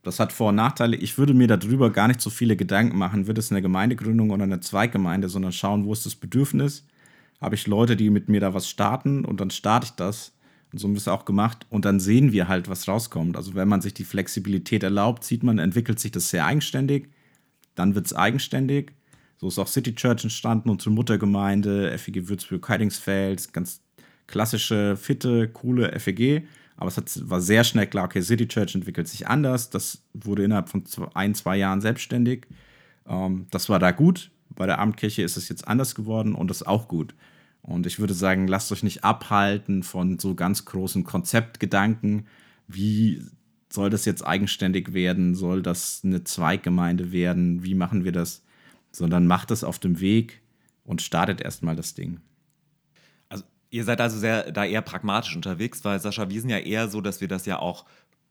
das hat Vor- und Nachteile. Ich würde mir darüber gar nicht so viele Gedanken machen, wird es eine Gemeindegründung oder eine Zweiggemeinde, sondern schauen, wo ist das Bedürfnis. Habe ich Leute, die mit mir da was starten und dann starte ich das. Und so haben wir es auch gemacht. Und dann sehen wir halt, was rauskommt. Also wenn man sich die Flexibilität erlaubt, sieht man, entwickelt sich das sehr eigenständig. Dann wird es eigenständig. So ist auch City Church entstanden, unsere Muttergemeinde, FEG Würzburg-Heidingsfeld, ganz klassische, fitte, coole FEG. Aber es hat, war sehr schnell klar, okay, City Church entwickelt sich anders. Das wurde innerhalb von zwei, ein, zwei Jahren selbstständig. Ähm, das war da gut. Bei der Abendkirche ist es jetzt anders geworden und das ist auch gut. Und ich würde sagen, lasst euch nicht abhalten von so ganz großen Konzeptgedanken. Wie soll das jetzt eigenständig werden? Soll das eine Zweiggemeinde werden? Wie machen wir das? Sondern macht es auf dem Weg und startet erstmal das Ding. Ihr seid also sehr da eher pragmatisch unterwegs, weil Sascha, wir sind ja eher so, dass wir das ja auch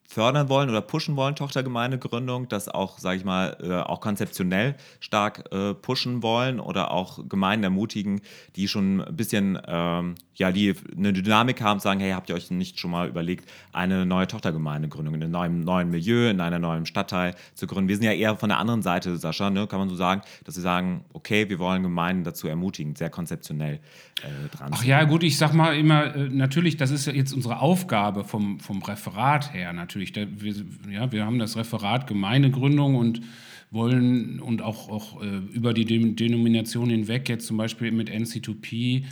fördern wollen oder pushen wollen, Tochtergemeindegründung, das auch, sage ich mal, äh, auch konzeptionell stark äh, pushen wollen oder auch Gemeinden ermutigen, die schon ein bisschen, ähm, ja, die eine Dynamik haben, sagen, hey, habt ihr euch nicht schon mal überlegt, eine neue Tochtergemeindegründung in einem neuen, neuen Milieu, in einem neuen Stadtteil zu gründen? Wir sind ja eher von der anderen Seite, Sascha, ne, kann man so sagen, dass wir sagen, okay, wir wollen Gemeinden dazu ermutigen, sehr konzeptionell äh, dran Ach ja, gut, ich sag mal immer, äh, natürlich, das ist ja jetzt unsere Aufgabe vom, vom Referat her natürlich. Da, wir, ja, wir haben das Referat Gemeindegründung und wollen und auch, auch äh, über die Denomination hinweg, jetzt zum Beispiel mit NC2P,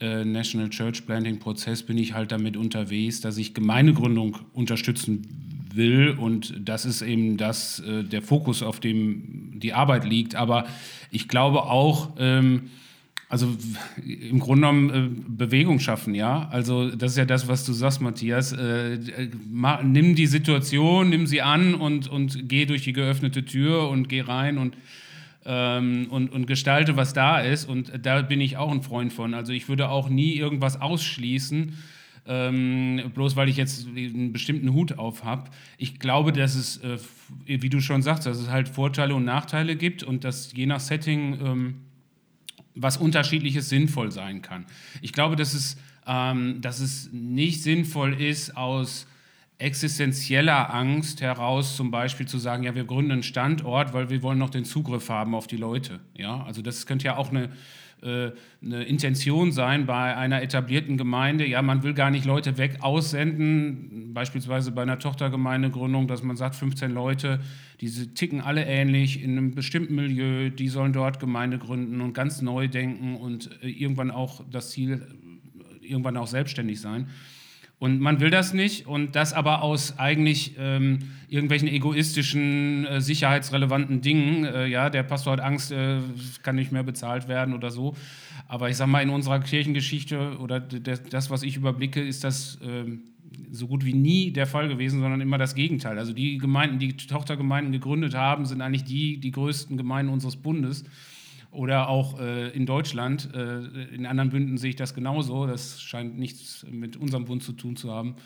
äh, National Church Planting Prozess, bin ich halt damit unterwegs, dass ich Gemeindegründung unterstützen will und das ist eben das, äh, der Fokus, auf dem die Arbeit liegt. Aber ich glaube auch, ähm, also im Grunde genommen äh, Bewegung schaffen, ja. Also das ist ja das, was du sagst, Matthias. Äh, äh nimm die Situation, nimm sie an und, und geh durch die geöffnete Tür und geh rein und, ähm, und, und gestalte, was da ist. Und da bin ich auch ein Freund von. Also ich würde auch nie irgendwas ausschließen, ähm, bloß weil ich jetzt einen bestimmten Hut auf habe. Ich glaube, dass es, äh, wie du schon sagst, dass es halt Vorteile und Nachteile gibt und dass je nach Setting... Ähm, was unterschiedliches sinnvoll sein kann. Ich glaube, dass es, ähm, dass es nicht sinnvoll ist, aus existenzieller Angst heraus zum Beispiel zu sagen, ja, wir gründen einen Standort, weil wir wollen noch den Zugriff haben auf die Leute. Ja, also das könnte ja auch eine, äh, eine Intention sein bei einer etablierten Gemeinde. Ja, man will gar nicht Leute weg aussenden, beispielsweise bei einer Tochtergemeindegründung, dass man sagt, 15 Leute, diese ticken alle ähnlich in einem bestimmten Milieu, die sollen dort Gemeinde gründen und ganz neu denken und äh, irgendwann auch das Ziel, irgendwann auch selbstständig sein. Und man will das nicht und das aber aus eigentlich ähm, irgendwelchen egoistischen, äh, sicherheitsrelevanten Dingen. Äh, ja, der Pastor hat Angst, äh, kann nicht mehr bezahlt werden oder so. Aber ich sage mal, in unserer Kirchengeschichte oder das, was ich überblicke, ist das ähm, so gut wie nie der Fall gewesen, sondern immer das Gegenteil. Also die Gemeinden, die Tochtergemeinden gegründet haben, sind eigentlich die, die größten Gemeinden unseres Bundes. Oder auch äh, in Deutschland. Äh, in anderen Bünden sehe ich das genauso. Das scheint nichts mit unserem Bund zu tun zu haben.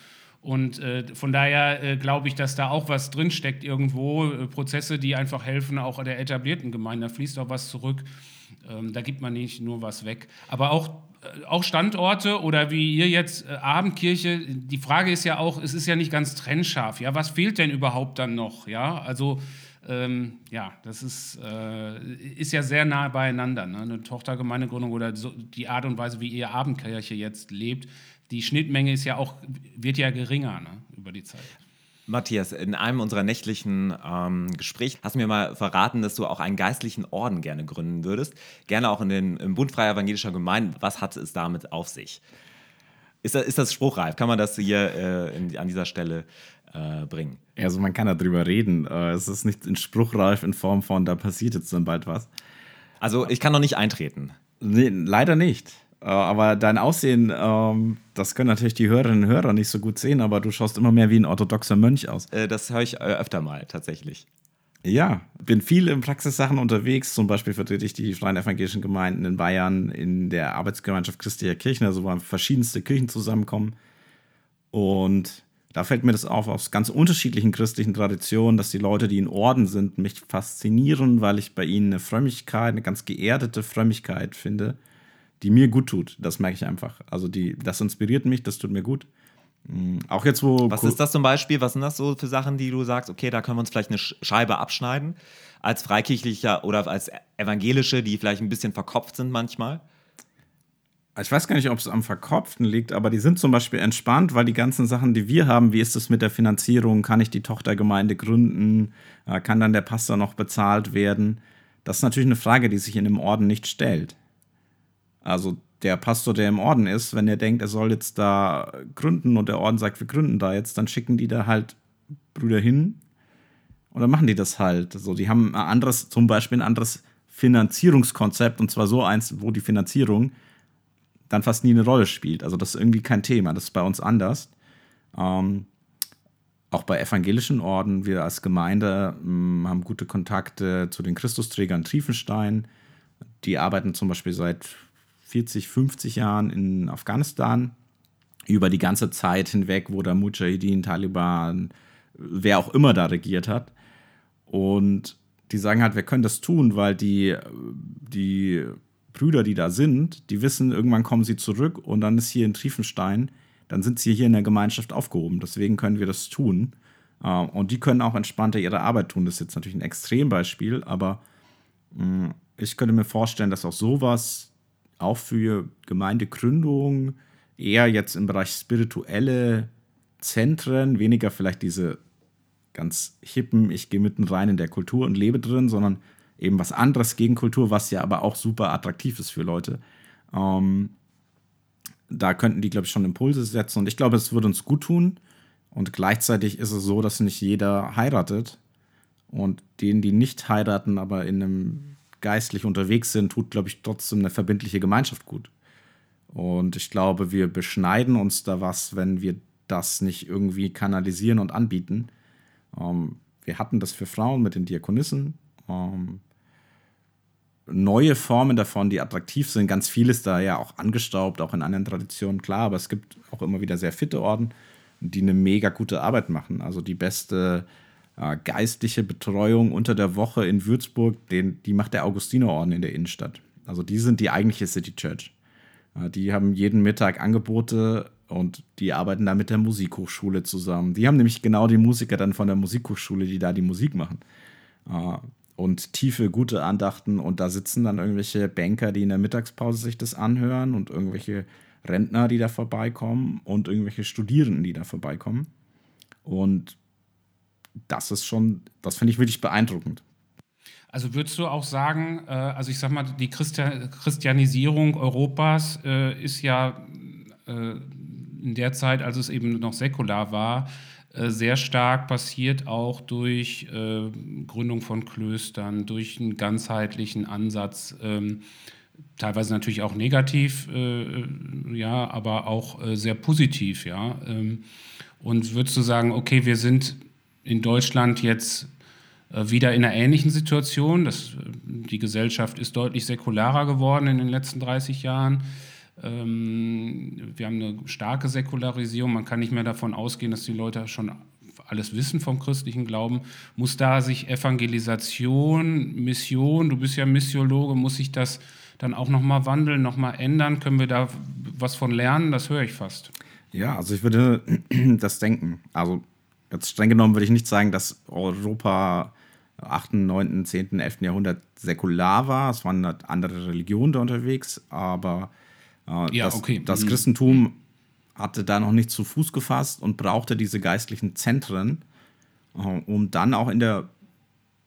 Und äh, von daher äh, glaube ich, dass da auch was drinsteckt irgendwo. Äh, Prozesse, die einfach helfen, auch der etablierten Gemeinde. Da fließt auch was zurück. Ähm, da gibt man nicht nur was weg. Aber auch, äh, auch Standorte oder wie ihr jetzt Abendkirche, die Frage ist ja auch, es ist ja nicht ganz trennscharf. Ja, was fehlt denn überhaupt dann noch? Ja, also ähm, ja, das ist, äh, ist ja sehr nah beieinander. Ne? Eine Tochtergemeindegründung oder so, die Art und Weise, wie ihr Abendkirche jetzt lebt, die Schnittmenge ist ja auch, wird ja geringer ne? über die Zeit. Matthias, in einem unserer nächtlichen ähm, Gespräche hast du mir mal verraten, dass du auch einen geistlichen Orden gerne gründen würdest. Gerne auch in den, im Bund Freier Evangelischer Gemeinden. Was hat es damit auf sich? Ist das, ist das spruchreif? Kann man das hier äh, in, an dieser Stelle äh, bringen. Also man kann darüber reden. Äh, es ist nicht in spruchreif in Form von, da passiert jetzt dann bald was. Also ich kann noch nicht eintreten. Nee, leider nicht. Äh, aber dein Aussehen, ähm, das können natürlich die Hörerinnen und Hörer nicht so gut sehen, aber du schaust immer mehr wie ein orthodoxer Mönch aus. Äh, das höre ich öfter mal tatsächlich. Ja, bin viel in Praxissachen unterwegs. Zum Beispiel vertrete ich die Freien Evangelischen Gemeinden in Bayern in der Arbeitsgemeinschaft Christlicher Kirchen, also wo verschiedenste Kirchen zusammenkommen. Und da fällt mir das auf aus ganz unterschiedlichen christlichen Traditionen, dass die Leute, die in Orden sind, mich faszinieren, weil ich bei ihnen eine Frömmigkeit, eine ganz geerdete Frömmigkeit finde, die mir gut tut. Das merke ich einfach. Also die, das inspiriert mich, das tut mir gut. Mm, auch jetzt, wo. Was ist das zum Beispiel? Was sind das so für Sachen, die du sagst, okay, da können wir uns vielleicht eine Scheibe abschneiden, als Freikirchlicher oder als Evangelische, die vielleicht ein bisschen verkopft sind manchmal? Ich weiß gar nicht, ob es am Verkopften liegt, aber die sind zum Beispiel entspannt, weil die ganzen Sachen, die wir haben, wie ist es mit der Finanzierung, kann ich die Tochtergemeinde gründen, äh, kann dann der Pastor noch bezahlt werden? Das ist natürlich eine Frage, die sich in dem Orden nicht stellt. Also der Pastor, der im Orden ist, wenn er denkt, er soll jetzt da gründen und der Orden sagt, wir gründen da jetzt, dann schicken die da halt Brüder hin dann machen die das halt. So, die haben ein anderes, zum Beispiel ein anderes Finanzierungskonzept und zwar so eins, wo die Finanzierung dann fast nie eine Rolle spielt. Also das ist irgendwie kein Thema. Das ist bei uns anders. Ähm, auch bei evangelischen Orden, wir als Gemeinde mh, hm, haben gute Kontakte zu den Christusträgern Triefenstein. Die arbeiten zum Beispiel seit 40, 50 Jahren in Afghanistan. Über die ganze Zeit hinweg, wo da Mujahideen, Taliban, wer auch immer da regiert hat. Und die sagen halt, wir können das tun, weil die, die Brüder, die da sind, die wissen, irgendwann kommen sie zurück und dann ist hier in Triefenstein, dann sind sie hier in der Gemeinschaft aufgehoben. Deswegen können wir das tun. Äh, und die können auch entspannter ihre Arbeit tun. Das ist jetzt natürlich ein Extrembeispiel, aber mm, ich könnte mir vorstellen, dass auch sowas auch für Gemeindegründung eher jetzt im Bereich spirituelle Zentren, weniger vielleicht diese ganz hippen, ich gehe mitten rein in der Kultur und lebe drin, sondern eben was anderes gegen Kultur, was ja aber auch super attraktiv ist für Leute. Ähm, da könnten die, glaube ich, schon Impulse setzen und ich glaube, es würde uns gut tun. Und gleichzeitig ist es so, dass nicht jeder heiratet. Und denen, die nicht heiraten, aber in einem geistlich unterwegs sind, tut, glaube ich, trotzdem eine verbindliche Gemeinschaft gut. Und ich glaube, wir beschneiden uns da was, wenn wir das nicht irgendwie kanalisieren und anbieten. Ähm, wir hatten das für Frauen mit den Diakonissen. Ähm, neue Formen davon, die attraktiv sind. Ganz vieles da ja auch angestaubt, auch in anderen Traditionen, klar, aber es gibt auch immer wieder sehr fitte Orden, die eine mega gute Arbeit machen. Also die beste äh, geistliche Betreuung unter der Woche in Würzburg, den, die macht der Augustinerorden in der Innenstadt. Also die sind die eigentliche City Church. Äh, die haben jeden Mittag Angebote und die arbeiten da mit der Musikhochschule zusammen. Die haben nämlich genau die Musiker dann von der Musikhochschule, die da die Musik machen. Und tiefe, gute Andachten. Und da sitzen dann irgendwelche Banker, die in der Mittagspause sich das anhören und irgendwelche Rentner, die da vorbeikommen und irgendwelche Studierenden, die da vorbeikommen. Und das ist schon, das finde ich wirklich beeindruckend. Also würdest du auch sagen, äh, also ich sag mal, die Christianisierung Europas äh, ist ja äh, in der Zeit, als es eben noch säkular war, sehr stark passiert auch durch Gründung von Klöstern, durch einen ganzheitlichen Ansatz, ähm, teilweise natürlich auch negativ, ja, aber auch sehr positiv, ja. Ähm, und würdest du sagen, okay, wir sind in Deutschland jetzt äh, wieder in einer ähnlichen Situation. Das, äh, die Gesellschaft ist deutlich säkularer geworden in den letzten 30 Jahren. Ähm, wir haben eine starke Säkularisierung. Man kann nicht mehr davon ausgehen, dass die Leute schon alles wissen vom christlichen Glauben. Muss da sich Evangelisation, Mission, du bist ja Missiologe, muss sich das dann auch nochmal wandeln, nochmal ändern? Können wir da was von lernen? Das höre ich fast. Ja, also ich würde das denken. Also jetzt streng genommen würde ich nicht sagen, dass Europa 8., 9., 10., 11. Jahrhundert säkular war. Es waren halt andere Religionen da unterwegs, aber ja, das, okay. das, mhm. Christentum hatte da noch nicht zu Fuß gefasst und brauchte diese geistlichen Zentren, äh, um dann auch in der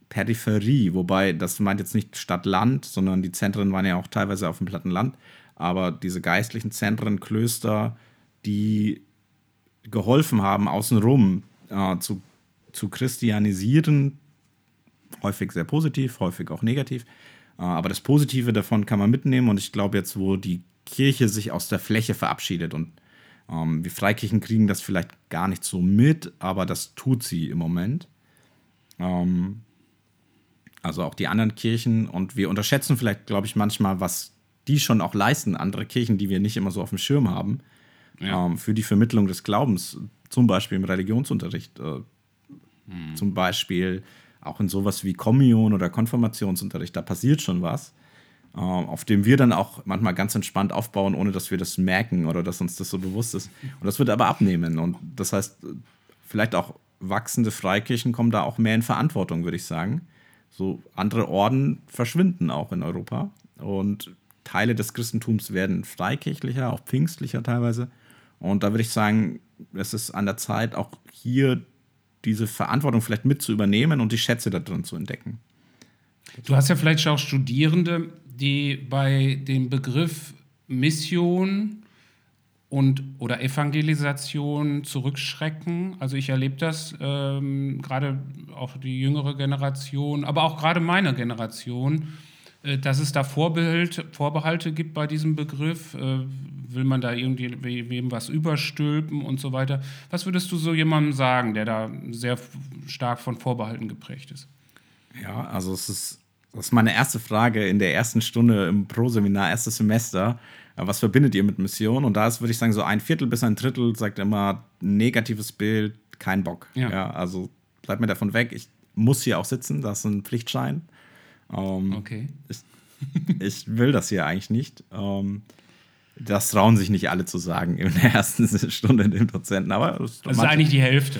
Peripherie, wobei das meint jetzt nicht Stadt-Land, sondern die Zentren waren ja auch teilweise auf dem platten Land, aber diese geistlichen Zentren, Klöster, die geholfen haben, außenrum äh, zu, zu christianisieren, häufig sehr positiv, häufig auch negativ. Äh, aber das Positive davon kann man mitnehmen und ich glaube jetzt, wo die Kirche sich aus der Fläche verabschiedet und ähm, wir Freikirchen kriegen das vielleicht gar nicht so mit, aber das tut sie im Moment. Ähm, also auch die anderen Kirchen und wir unterschätzen vielleicht, glaube ich, manchmal, was die schon auch leisten, andere Kirchen, die wir nicht immer so auf dem Schirm haben, ja. ähm, für die Vermittlung des Glaubens, zum Beispiel im Religionsunterricht, äh, hm. zum Beispiel auch in sowas wie Kommunion oder Konfirmationsunterricht, da passiert schon was, auf dem wir dann auch manchmal ganz entspannt aufbauen, ohne dass wir das merken oder dass uns das so bewusst ist. Und das wird aber abnehmen. Und das heißt, vielleicht auch wachsende Freikirchen kommen da auch mehr in Verantwortung, würde ich sagen. So andere Orden verschwinden auch in Europa und Teile des Christentums werden freikirchlicher, auch pfingstlicher teilweise. Und da würde ich sagen, es ist an der Zeit, auch hier diese Verantwortung vielleicht mit zu übernehmen und die Schätze da drin zu entdecken. Du hast ja vielleicht auch Studierende, die bei dem Begriff Mission und oder Evangelisation zurückschrecken. Also ich erlebe das ähm, gerade auch die jüngere Generation, aber auch gerade meine Generation, äh, dass es da Vorbehalt, Vorbehalte gibt bei diesem Begriff. Äh, will man da irgendwie wem was überstülpen und so weiter. Was würdest du so jemandem sagen, der da sehr stark von Vorbehalten geprägt ist? Ja, also es ist, das ist meine erste Frage in der ersten Stunde im Pro-Seminar, erstes Semester. Was verbindet ihr mit Mission? Und da ist, würde ich sagen, so ein Viertel bis ein Drittel sagt immer negatives Bild, keinen Bock. Ja. Ja. also bleib mir davon weg. Ich muss hier auch sitzen, das ist ein Pflichtschein. Ähm, Okay. ich will das hier eigentlich nicht. Ähm, das trauen sich nicht alle zu sagen in der ersten Stunde dem Dozenten, aber das Das ist eigentlich die Hälfte.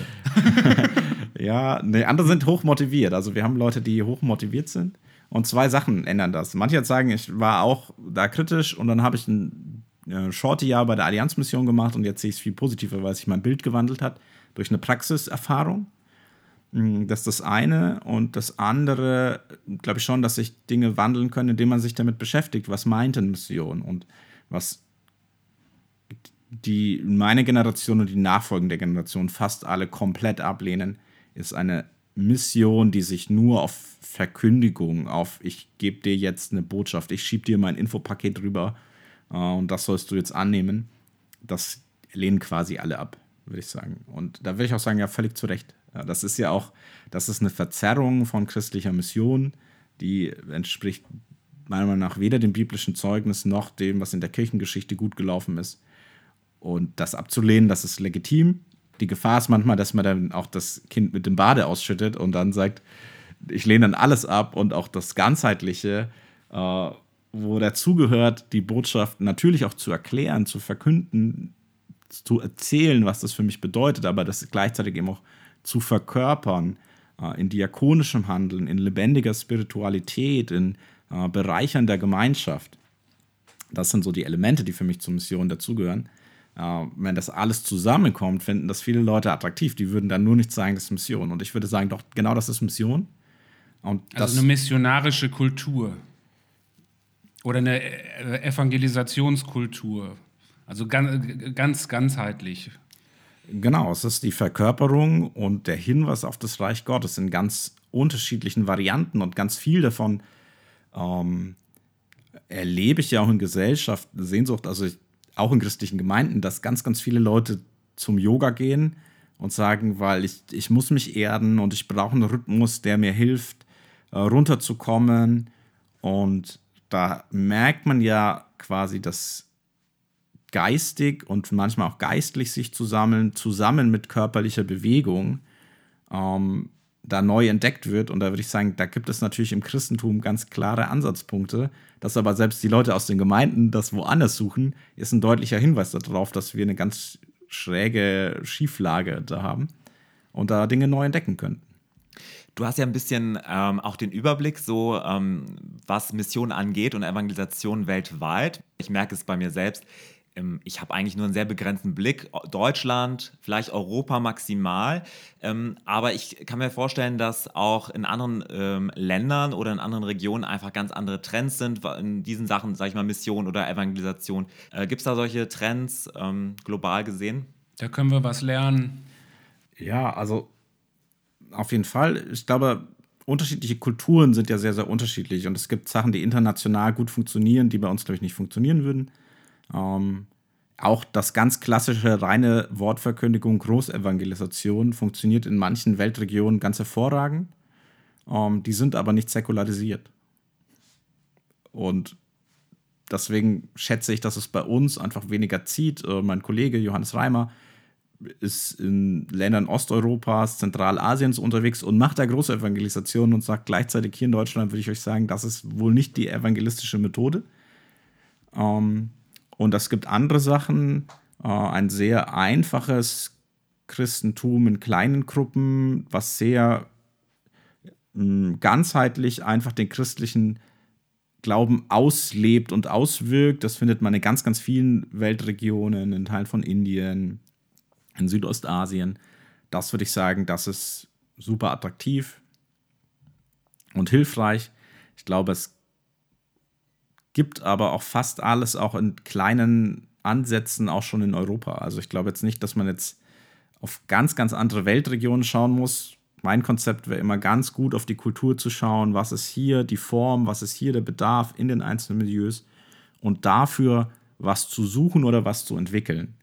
ja, nee, andere sind hochmotiviert. Also wir haben Leute, die hochmotiviert sind. Und zwei Sachen ändern das. Manche sagen, ich war auch da kritisch und dann habe ich ein äh, Shorty-Jahr bei der Allianzmission gemacht und jetzt sehe ich es viel positiver, weil sich mein Bild gewandelt hat durch eine Praxiserfahrung. Mm, Das ist das eine. Und das andere, glaube ich schon, dass sich Dinge wandeln können, indem man sich damit beschäftigt. Was meint denn Mission? Und was die meine Generation und die nachfolgende Generation fast alle komplett ablehnen, ist eine Mission, die sich nur auf Verkündigung, auf ich gebe dir jetzt eine Botschaft, ich schiebe dir mein Infopaket rüber äh, und das sollst du jetzt annehmen. Das lehnen quasi alle ab, würde ich sagen. Und da würde ich auch sagen, ja, völlig zu Recht. Ja, das ist ja auch, das ist eine Verzerrung von christlicher Mission, die entspricht meiner Meinung nach weder dem biblischen Zeugnis noch dem, was in der Kirchengeschichte gut gelaufen ist. Und das abzulehnen, das ist legitim. Die Gefahr ist manchmal, dass man dann auch das Kind mit dem Bade ausschüttet und dann sagt, ich lehne dann alles ab und auch das Ganzheitliche, äh, wo dazugehört, die Botschaft natürlich auch zu erklären, zu verkünden, zu erzählen, was das für mich bedeutet, aber das gleichzeitig eben auch zu verkörpern äh, in diakonischem Handeln, in lebendiger Spiritualität, in äh, Bereichern der Gemeinschaft. Das sind so die Elemente, die für mich zur Mission dazugehören. Äh, wenn das alles zusammenkommt, finden das viele Leute attraktiv. Die würden dann nur nicht sagen, das ist Mission. Und ich würde sagen, doch, genau das ist Mission. Und das, Also eine missionarische Kultur. Oder eine äh, Evangelisationskultur. Also ganz, ganz ganzheitlich. Genau, es ist die Verkörperung und der Hinweis auf das Reich Gottes in ganz unterschiedlichen Varianten und ganz viel davon ähm, erlebe ich ja auch in Gesellschaft, Sehnsucht, also ich, auch in christlichen Gemeinden, dass ganz, ganz viele Leute zum Yoga gehen und sagen, weil ich, ich muss mich erden und ich brauche einen Rhythmus, der mir hilft, äh, runterzukommen. Und da merkt man ja quasi, dass geistig und manchmal auch geistlich sich zu sammeln, zusammen mit körperlicher Bewegung, ähm, da neu entdeckt wird. Und da würde ich sagen, da gibt es natürlich im Christentum ganz klare Ansatzpunkte. Dass aber selbst die Leute aus den Gemeinden das woanders suchen, ist ein deutlicher Hinweis darauf, dass wir eine ganz schräge Schieflage da haben und da Dinge neu entdecken können. Du hast ja ein bisschen ähm, auch den Überblick, so ähm, was Mission angeht und Evangelisation weltweit. Ich merke es bei mir selbst. Ähm, ich habe eigentlich nur einen sehr begrenzten Blick. Deutschland, vielleicht Europa maximal. Ähm, aber ich kann mir vorstellen, dass auch in anderen ähm, Ländern oder in anderen Regionen einfach ganz andere Trends sind in diesen Sachen, sage ich mal, Mission oder Evangelisation. Äh, Gibt es da solche Trends ähm, global gesehen? Da können wir was lernen. Ja, also auf jeden Fall. Ich glaube, unterschiedliche Kulturen sind ja sehr, sehr unterschiedlich. Und es gibt Sachen, die international gut funktionieren, die bei uns, glaube ich, nicht funktionieren würden. Ähm, auch das ganz klassische reine Wortverkündigung, Großevangelisation funktioniert in manchen Weltregionen ganz hervorragend. Ähm, die sind aber nicht säkularisiert. Und deswegen schätze ich, dass es bei uns einfach weniger zieht. Äh, mein Kollege Johannes Reimer ist in Ländern Osteuropas, Zentralasiens unterwegs und macht da große Evangelisation und sagt gleichzeitig hier in Deutschland, würde ich euch sagen, das ist wohl nicht die evangelistische Methode. Ähm, und es gibt andere Sachen, äh, ein sehr einfaches Christentum in kleinen Gruppen, was sehr mh, ganzheitlich einfach den christlichen Glauben auslebt und auswirkt. Das findet man in ganz, ganz vielen Weltregionen, in Teilen von Indien, in Südostasien. Das würde ich sagen, das ist super attraktiv und hilfreich. Ich glaube, es gibt aber auch fast alles auch in kleinen Ansätzen auch schon in Europa. Also ich glaube jetzt nicht, dass man jetzt auf ganz, ganz andere Weltregionen schauen muss. Mein Konzept wäre immer ganz gut auf die Kultur zu schauen, was ist hier die Form, was ist hier der Bedarf in den einzelnen Milieus und dafür was zu suchen oder was zu entwickeln.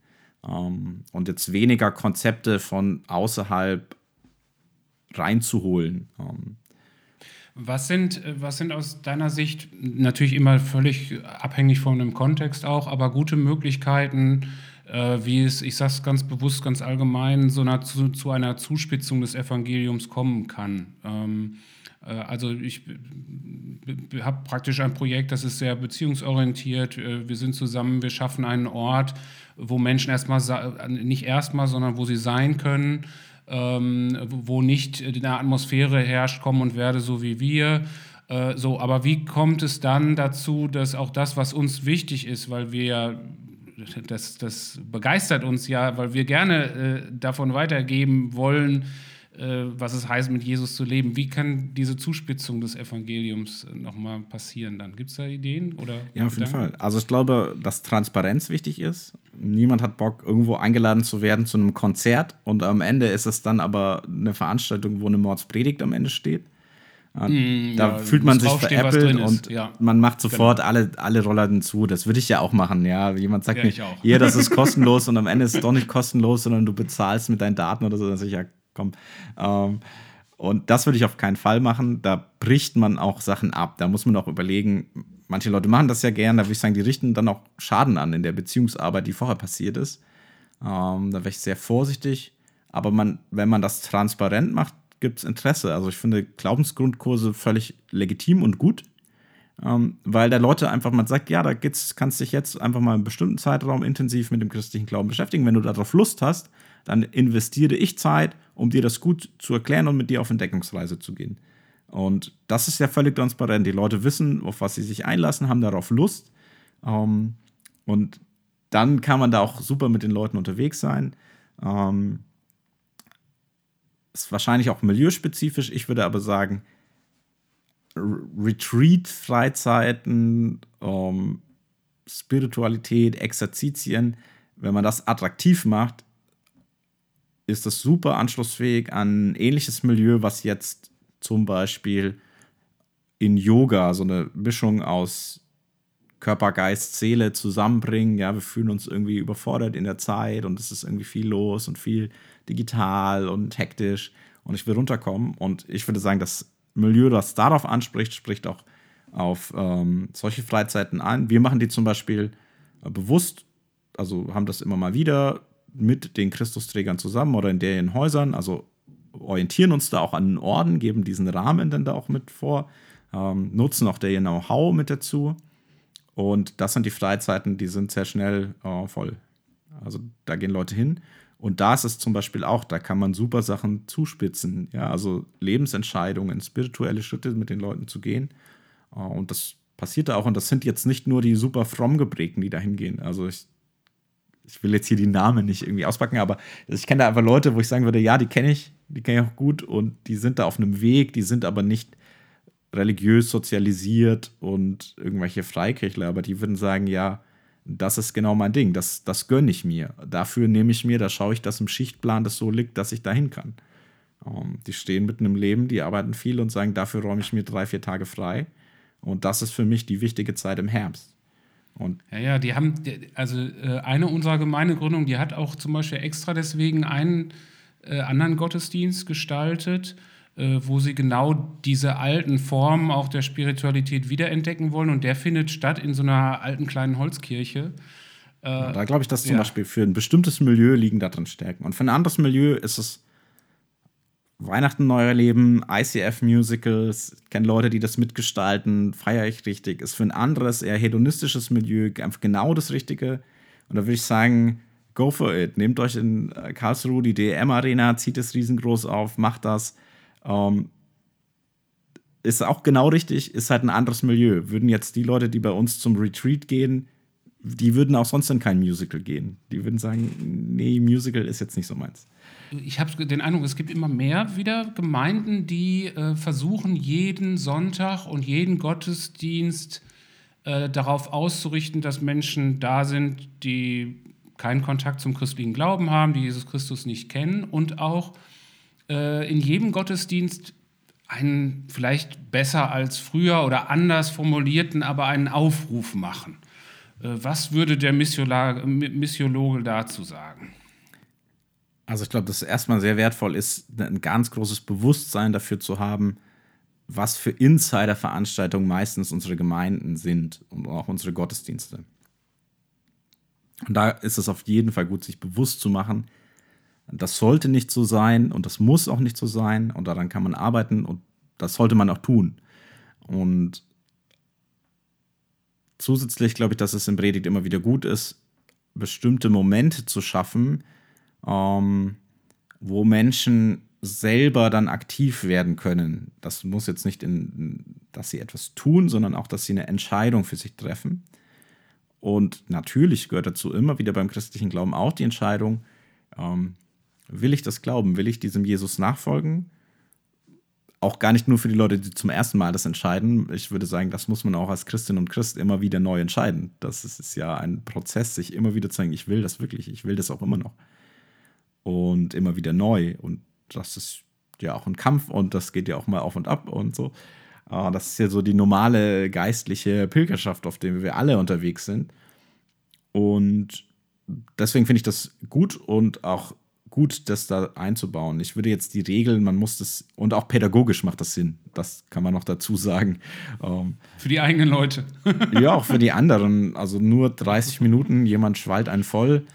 Ähm, und jetzt weniger Konzepte von außerhalb reinzuholen. Ähm, Was sind, was sind aus deiner Sicht natürlich immer völlig abhängig von dem Kontext auch, aber gute Möglichkeiten, äh, wie es, ich sage es ganz bewusst, ganz allgemein, so einer, zu, zu, einer Zuspitzung des Evangeliums kommen kann. Ähm, äh, also ich habe praktisch ein Projekt, das ist sehr beziehungsorientiert. Äh, wir sind zusammen, wir schaffen einen Ort, wo Menschen erstmal, nicht erstmal, sondern wo sie sein können, ähm, wo nicht eine Atmosphäre herrscht, komm und werde so wie wir. Äh, so, aber wie kommt es dann dazu, dass auch das, was uns wichtig ist, weil wir das, das begeistert uns ja, weil wir gerne äh, davon weitergeben wollen, was es heißt, mit Jesus zu leben. Wie kann diese Zuspitzung des Evangeliums äh, nochmal passieren dann? Gibt es da Ideen? Oder ja, auf jeden Fall. Also ich glaube, dass Transparenz wichtig ist. Niemand hat Bock, irgendwo eingeladen zu werden zu einem Konzert und am Ende ist es dann aber eine Veranstaltung, wo eine Mordspredigt am Ende steht. Mm, da ja, fühlt man sich veräppelt und ja. man macht sofort genau. alle, alle Rollladen zu. Das würde ich ja auch machen, ja. Jemand sagt ja, mir, hier, das ist kostenlos und am Ende ist es doch nicht kostenlos, sondern du bezahlst mit deinen Daten oder so. Dann sage ich, ja, komm. Ähm, und das würde ich auf keinen Fall machen. Da bricht man auch Sachen ab. Da muss man auch überlegen, manche Leute machen das ja gern, da würde ich sagen, die richten dann auch Schaden an in der Beziehungsarbeit, die vorher passiert ist. Ähm, da wäre ich sehr vorsichtig. Aber man, wenn man das transparent macht, gibt es Interesse. Also ich finde Glaubensgrundkurse völlig legitim und gut, ähm, weil der Leute einfach mal sagt, ja, da geht's, kannst dich jetzt einfach mal einen bestimmten Zeitraum intensiv mit dem christlichen Glauben beschäftigen. Wenn du darauf Lust hast, dann investiere ich Zeit, um dir das gut zu erklären und mit dir auf Entdeckungsreise zu gehen. Und das ist ja völlig transparent. Die Leute wissen, auf was sie sich einlassen, haben darauf Lust. Ähm, und dann kann man da auch super mit den Leuten unterwegs sein. Ähm, ist wahrscheinlich auch milieuspezifisch. Ich würde aber sagen, Retreat-Freizeiten, ähm, Spiritualität, Exerzitien, wenn man das attraktiv macht, ist das super anschlussfähig an ähnliches Milieu, was jetzt zum Beispiel in Yoga so eine Mischung aus Körper, Geist, Seele zusammenbringen. Ja, wir fühlen uns irgendwie überfordert in der Zeit und es ist irgendwie viel los und viel digital und hektisch und ich will runterkommen. Und ich würde sagen, das Milieu, das darauf anspricht, spricht auch auf ähm, solche Freizeiten an. Wir machen die zum Beispiel äh, bewusst, also haben das immer mal wieder mit den Christusträgern zusammen oder in deren Häusern, also orientieren uns da auch an den Orden, geben diesen Rahmen dann da auch mit vor, ähm, nutzen auch der Know-how mit dazu. Und das sind die Freizeiten, die sind sehr schnell äh, voll. Also da gehen Leute hin. Und da ist es zum Beispiel auch, da kann man super Sachen zuspitzen. Ja, also Lebensentscheidungen, spirituelle Schritte mit den Leuten zu gehen. Äh, und das passiert da auch. Und das sind jetzt nicht nur die super fromm geprägten, die da hingehen. Also ich, ich will jetzt hier die Namen nicht irgendwie auspacken, aber ich kenne da einfach Leute, wo ich sagen würde, ja, die kenne ich, die kenne ich auch gut und die sind da auf einem Weg, die sind aber nicht religiös sozialisiert und irgendwelche Freikirchler, aber die würden sagen, ja, das ist genau mein Ding. Das, das gönne ich mir. Dafür nehme ich mir, da schaue ich, dass im Schichtplan das so liegt, dass ich dahin kann. Um, ähm, die stehen mitten im Leben, die arbeiten viel und sagen, dafür räume ich mir drei, vier Tage frei. Und das ist für mich die wichtige Zeit im Herbst. Und ja, ja, die haben, also äh, eine unserer Gemeindegründungen, die hat auch zum Beispiel extra deswegen einen äh, anderen Gottesdienst gestaltet, äh, wo sie genau diese alten Formen auch der Spiritualität wiederentdecken wollen. Und der findet statt in so einer alten kleinen Holzkirche. Ja, da glaube ich, dass zum ja. Beispiel für ein bestimmtes Milieu liegen da drin Stärken. Und für ein anderes Milieu ist es Weihnachten neuer Leben, ICF-Musicals, kenne Leute, die das mitgestalten, feiere ich richtig. Ist für ein anderes, eher hedonistisches Milieu einfach genau das Richtige. Und da würde ich sagen, go for it. Nehmt euch in äh, Karlsruhe die DM-Arena, zieht es riesengroß auf, macht das. Ähm, ist auch genau richtig, ist halt ein anderes Milieu. Würden jetzt die Leute, die bei uns zum Retreat gehen, die würden auch sonst in kein Musical gehen. Die würden sagen, nee, Musical ist jetzt nicht so meins. Ich habe den Eindruck, es gibt immer mehr wieder Gemeinden, die äh, versuchen, jeden Sonntag und jeden Gottesdienst äh, darauf auszurichten, dass Menschen da sind, die keinen Kontakt zum christlichen Glauben haben, die Jesus Christus nicht kennen und auch äh, in jedem Gottesdienst einen vielleicht besser als früher oder anders formulierten, aber einen Aufruf machen. Äh, was würde der Missiologe dazu sagen? Also ich glaube, dass erstmal sehr wertvoll ist, ein ganz großes Bewusstsein dafür zu haben, was für Insider-Veranstaltungen meistens unsere Gemeinden sind und auch unsere Gottesdienste. Und da ist es auf jeden Fall gut, sich bewusst zu machen, das sollte nicht so sein und das muss auch nicht so sein und daran kann man arbeiten und das sollte man auch tun. Und zusätzlich glaube ich, dass es im Predigt immer wieder gut ist, bestimmte Momente zu schaffen, ähm, wo Menschen selber dann aktiv werden können. Das muss jetzt nicht in, dass sie etwas tun, sondern auch, dass sie eine Entscheidung für sich treffen. Und natürlich gehört dazu immer wieder beim christlichen Glauben auch die Entscheidung, ähm, will ich das glauben? Will ich diesem Jesus nachfolgen? Auch gar nicht nur für die Leute, die zum ersten Mal das entscheiden. Ich würde sagen, das muss man auch als Christin und Christ immer wieder neu entscheiden. Das ist ja ein Prozess, sich immer wieder zu sagen, ich will das wirklich, ich will das auch immer noch. Und immer wieder neu. Und das ist ja auch ein Kampf und das geht ja auch mal auf und ab und so. Das ist ja so die normale geistliche Pilgerschaft, auf der wir alle unterwegs sind. Und deswegen finde ich das gut und auch gut, das da einzubauen. Ich würde jetzt die Regeln, man muss das, und auch pädagogisch macht das Sinn, das kann man noch dazu sagen. Ähm, für die eigenen Leute. ja, auch für die anderen. Also nur 30 Minuten, jemand schwallt einen voll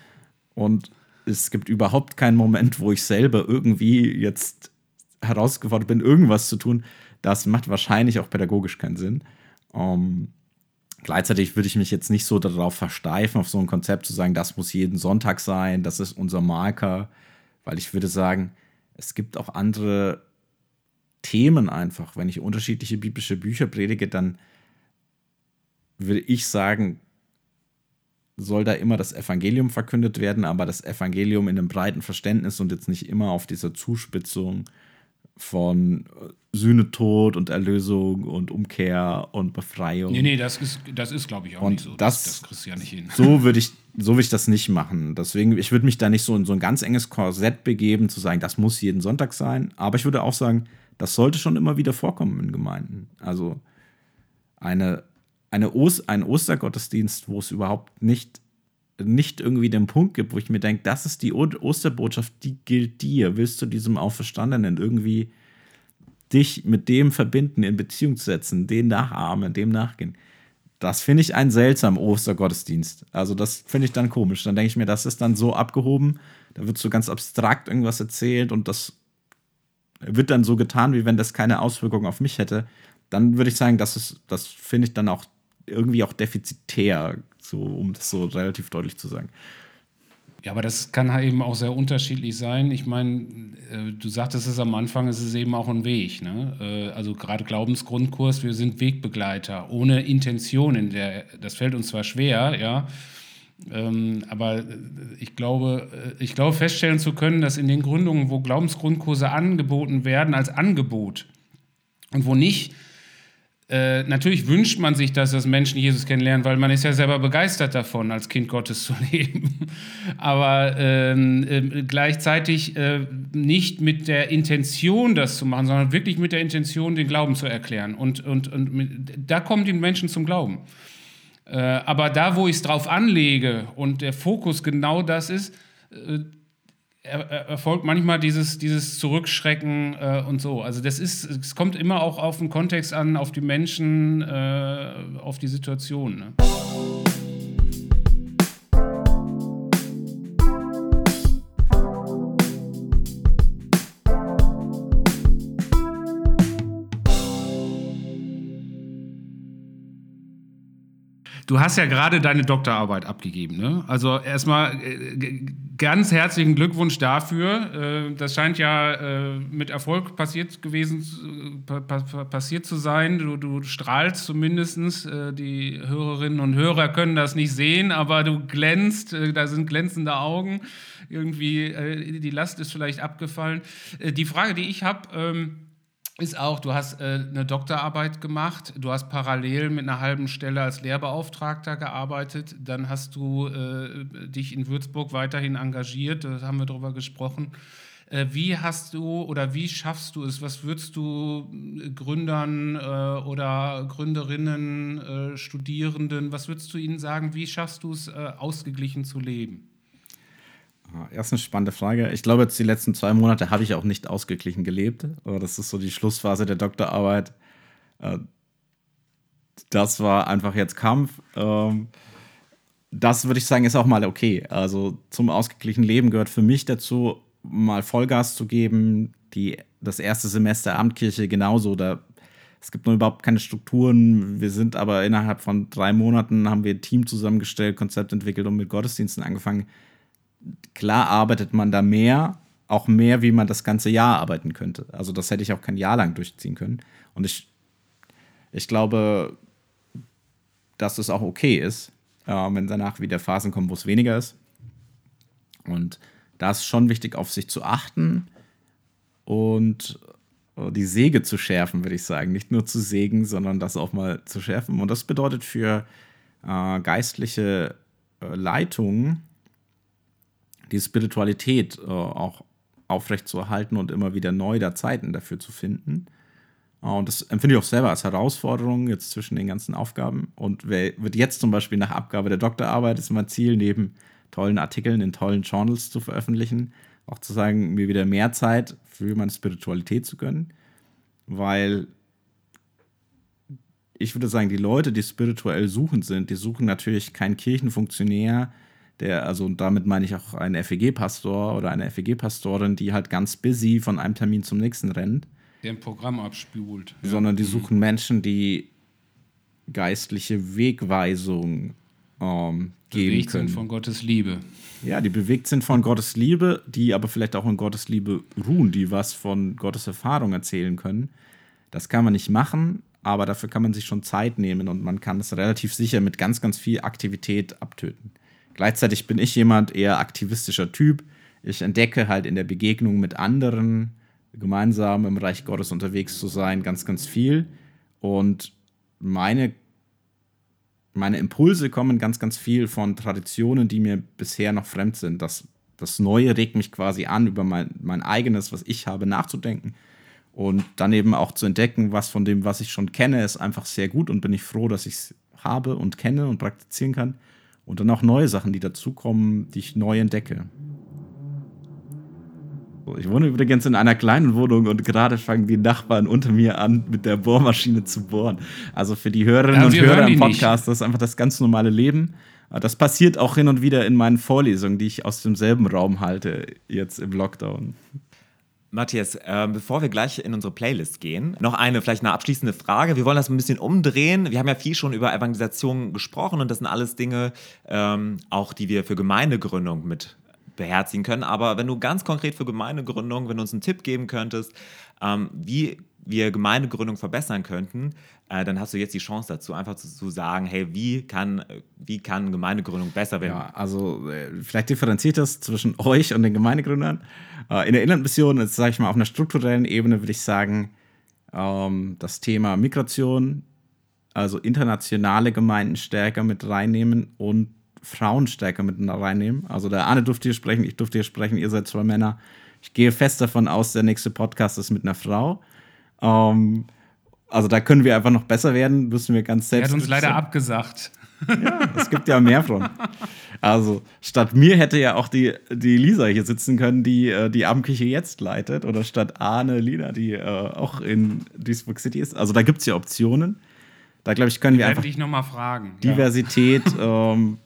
und es gibt überhaupt keinen Moment, wo ich selber irgendwie jetzt herausgefordert bin, irgendwas zu tun. Das macht wahrscheinlich auch pädagogisch keinen Sinn. Ähm, Gleichzeitig würde ich mich jetzt nicht so darauf versteifen, auf so ein Konzept zu sagen, das muss jeden Sonntag sein, das ist unser Marker, weil ich würde sagen, es gibt auch andere Themen einfach. Wenn ich unterschiedliche biblische Bücher predige, dann würde ich sagen, soll da immer das Evangelium verkündet werden, aber das Evangelium in einem breiten Verständnis und jetzt nicht immer auf dieser Zuspitzung von äh, Sühne, Tod und Erlösung und Umkehr und Befreiung. Nee, nee, das ist, das ist glaube ich, auch und nicht so. Das, das, das kriegst du ja nicht hin. So würde ich, so würde ich das nicht machen. Deswegen, ich würde mich da nicht so in so ein ganz enges Korsett begeben, zu sagen, das muss jeden Sonntag sein. Aber ich würde auch sagen, das sollte schon immer wieder vorkommen in Gemeinden. Also eine, eine Ost, ein Ostergottesdienst, wo es überhaupt nicht nicht irgendwie den Punkt gibt, wo ich mir denke, das ist die Osterbotschaft, die gilt dir. Willst du diesem Auferstandenen irgendwie dich mit dem verbinden, in Beziehung setzen, den nachahmen, dem nachgehen? Das finde ich einen seltsamen Ostergottesdienst. Also, das finde ich dann komisch. Dann denke ich mir, das ist dann so abgehoben, da wird so ganz abstrakt irgendwas erzählt und das wird dann so getan, wie wenn das keine Auswirkungen auf mich hätte. Dann würde ich sagen, das das finde ich dann auch irgendwie auch defizitär so, um das so relativ deutlich zu sagen. Ja, aber das kann halt eben auch sehr unterschiedlich sein. Ich meine, äh, du sagtest es am Anfang, es ist eben auch ein Weg. Ne? Äh, also gerade Glaubensgrundkurs, wir sind Wegbegleiter, ohne Intention in der, das fällt uns zwar schwer, ja, ähm, aber ich glaube, äh, ich glaube feststellen zu können, dass in den Gründungen, wo Glaubensgrundkurse angeboten werden als Angebot und wo nicht äh, natürlich wünscht man sich, dass das Menschen Jesus kennenlernen, weil man ist ja selber begeistert davon, als Kind Gottes zu leben. Aber ähm, äh, gleichzeitig äh, nicht mit der Intention, das zu machen, sondern wirklich mit der Intention, den Glauben zu erklären. Und, und, und mit, da kommen die Menschen zum Glauben. Äh, aber da, wo ich es drauf anlege und der Fokus genau das ist, äh, erfolgt manchmal dieses, dieses Zurückschrecken äh, und so. Also das ist, es kommt immer auch auf den Kontext an, auf die Menschen, äh, auf die Situation. Ne? Du hast ja gerade deine Doktorarbeit abgegeben. Ne? Also erstmal äh, ganz herzlichen Glückwunsch dafür. Äh, das scheint ja äh, mit Erfolg passiert gewesen, passiert zu sein. Du, du strahlst zumindest. Die Hörerinnen und Hörer können das nicht sehen, aber du glänzt. Da sind glänzende Augen. Irgendwie die Last ist vielleicht abgefallen. Die Frage, die ich habe ähm, ist auch, du hast äh, eine Doktorarbeit gemacht, du hast parallel mit einer halben Stelle als Lehrbeauftragter gearbeitet, dann hast du äh, dich in Würzburg weiterhin engagiert, da haben wir darüber gesprochen. Äh, wie hast du oder wie schaffst du es, was würdest du äh, Gründern äh, oder Gründerinnen, äh, Studierenden, was würdest du ihnen sagen, wie schaffst du es, ausgeglichen zu leben? Erst eine spannende Frage. Ich glaube, jetzt die letzten zwei Monate habe ich auch nicht ausgeglichen gelebt. Aber das ist so die Schlussphase der Doktorarbeit. Äh, das war einfach jetzt Kampf. Ähm, das würde ich sagen, ist auch mal okay. Also zum ausgeglichenen Leben gehört für mich dazu, mal Vollgas zu geben. Die, das erste Semester Abendkirche genauso. Da, es gibt noch überhaupt keine Strukturen. Wir sind aber innerhalb von drei Monaten haben wir ein Team zusammengestellt, Konzept entwickelt und mit Gottesdiensten angefangen. Klar arbeitet man da mehr, auch mehr, wie man das ganze Jahr arbeiten könnte. Also das hätte ich auch kein Jahr lang durchziehen können. Und ich, ich glaube, dass es auch okay ist, äh, wenn danach wieder Phasen kommen, wo es weniger ist. Und da ist schon wichtig, auf sich zu achten und äh, die Säge zu schärfen, würde ich sagen. Nicht nur zu sägen, sondern das auch mal zu schärfen. Und das bedeutet für äh, geistliche äh, Leitungen, die Spiritualität äh, auch aufrechtzuerhalten und immer wieder neu da Zeiten dafür zu finden. Äh, und das empfinde ich auch selber als Herausforderung jetzt zwischen den ganzen Aufgaben. Und wird jetzt zum Beispiel nach Abgabe der Doktorarbeit, ist mein Ziel, neben tollen Artikeln in tollen Journals zu veröffentlichen, auch zu sagen, mir wieder mehr Zeit für meine Spiritualität zu gönnen. Weil ich würde sagen, die Leute, die spirituell suchend sind, die suchen natürlich keinen Kirchenfunktionär, der, also und damit meine ich auch einen FEG-Pastor oder eine FEG-Pastorin, die halt ganz busy von einem Termin zum nächsten rennt. Der ein Programm abspult. Ja. Sondern die mhm. suchen Menschen, die geistliche Wegweisung ähm, geben bewegt können. sind von Gottes Liebe. Ja, die bewegt sind von Gottes Liebe, die aber vielleicht auch in Gottes Liebe ruhen, die was von Gottes Erfahrung erzählen können. Das kann man nicht machen, aber dafür kann man sich schon Zeit nehmen und man kann es relativ sicher mit ganz, ganz viel Aktivität abtöten. Gleichzeitig bin ich jemand eher aktivistischer Typ. Ich entdecke halt in der Begegnung mit anderen, gemeinsam im Reich Gottes unterwegs zu sein, ganz, ganz viel. Und meine, meine Impulse kommen ganz, ganz viel von Traditionen, die mir bisher noch fremd sind. Das, das Neue regt mich quasi an, über mein, mein eigenes, was ich habe, nachzudenken. Und dann eben auch zu entdecken, was von dem, was ich schon kenne, ist einfach sehr gut und bin ich froh, dass ich es habe und kenne und praktizieren kann. Und dann auch neue Sachen, die dazukommen, die ich neu entdecke. Ich wohne übrigens in einer kleinen Wohnung und gerade fangen die Nachbarn unter mir an, mit der Bohrmaschine zu bohren. Also für die Hörerinnen ja, und Hörer im Podcast, nicht. das ist einfach das ganz normale Leben. Das passiert auch hin und wieder in meinen Vorlesungen, die ich aus demselben Raum halte, jetzt im Lockdown. Matthias, äh, bevor wir gleich in unsere Playlist gehen, noch eine vielleicht eine abschließende Frage. Wir wollen das ein bisschen umdrehen. Wir haben ja viel schon über Evangelisation gesprochen und das sind alles Dinge, ähm, auch die wir für Gemeindegründung mit beherzigen können. Aber wenn du ganz konkret für Gemeindegründung, wenn du uns einen Tipp geben könntest, ähm, wie wir Gemeindegründung verbessern könnten, äh, dann hast du jetzt die Chance dazu, einfach zu, zu, sagen, hey, wie kann, wie kann Gemeindegründung besser werden? Ja, also äh, vielleicht differenziert das zwischen euch und den Gemeindegründern. Äh, in der Inlandmission, jetzt sage ich mal, auf einer strukturellen Ebene würde ich sagen, ähm, das Thema Migration, also internationale Gemeinden stärker mit reinnehmen und Frauen stärker mit reinnehmen. Also der Arne durfte hier sprechen, ich durfte hier sprechen, ihr seid zwei Männer. Ich gehe fest davon aus, der nächste Podcast ist mit einer Frau. Ähm, also da können wir einfach noch besser werden, müssen wir ganz selbst. Er hat uns leider abgesagt. Ja, es gibt ja mehr von. Also statt mir hätte ja auch die, die Lisa hier sitzen können, die äh, die Abendküche jetzt leitet. Oder statt Arne Lina, die äh, auch in Duisburg City ist. Also da gibt es ja Optionen. Da glaube ich, können wir einfach dich noch mal fragen. Diversität ja. ähm,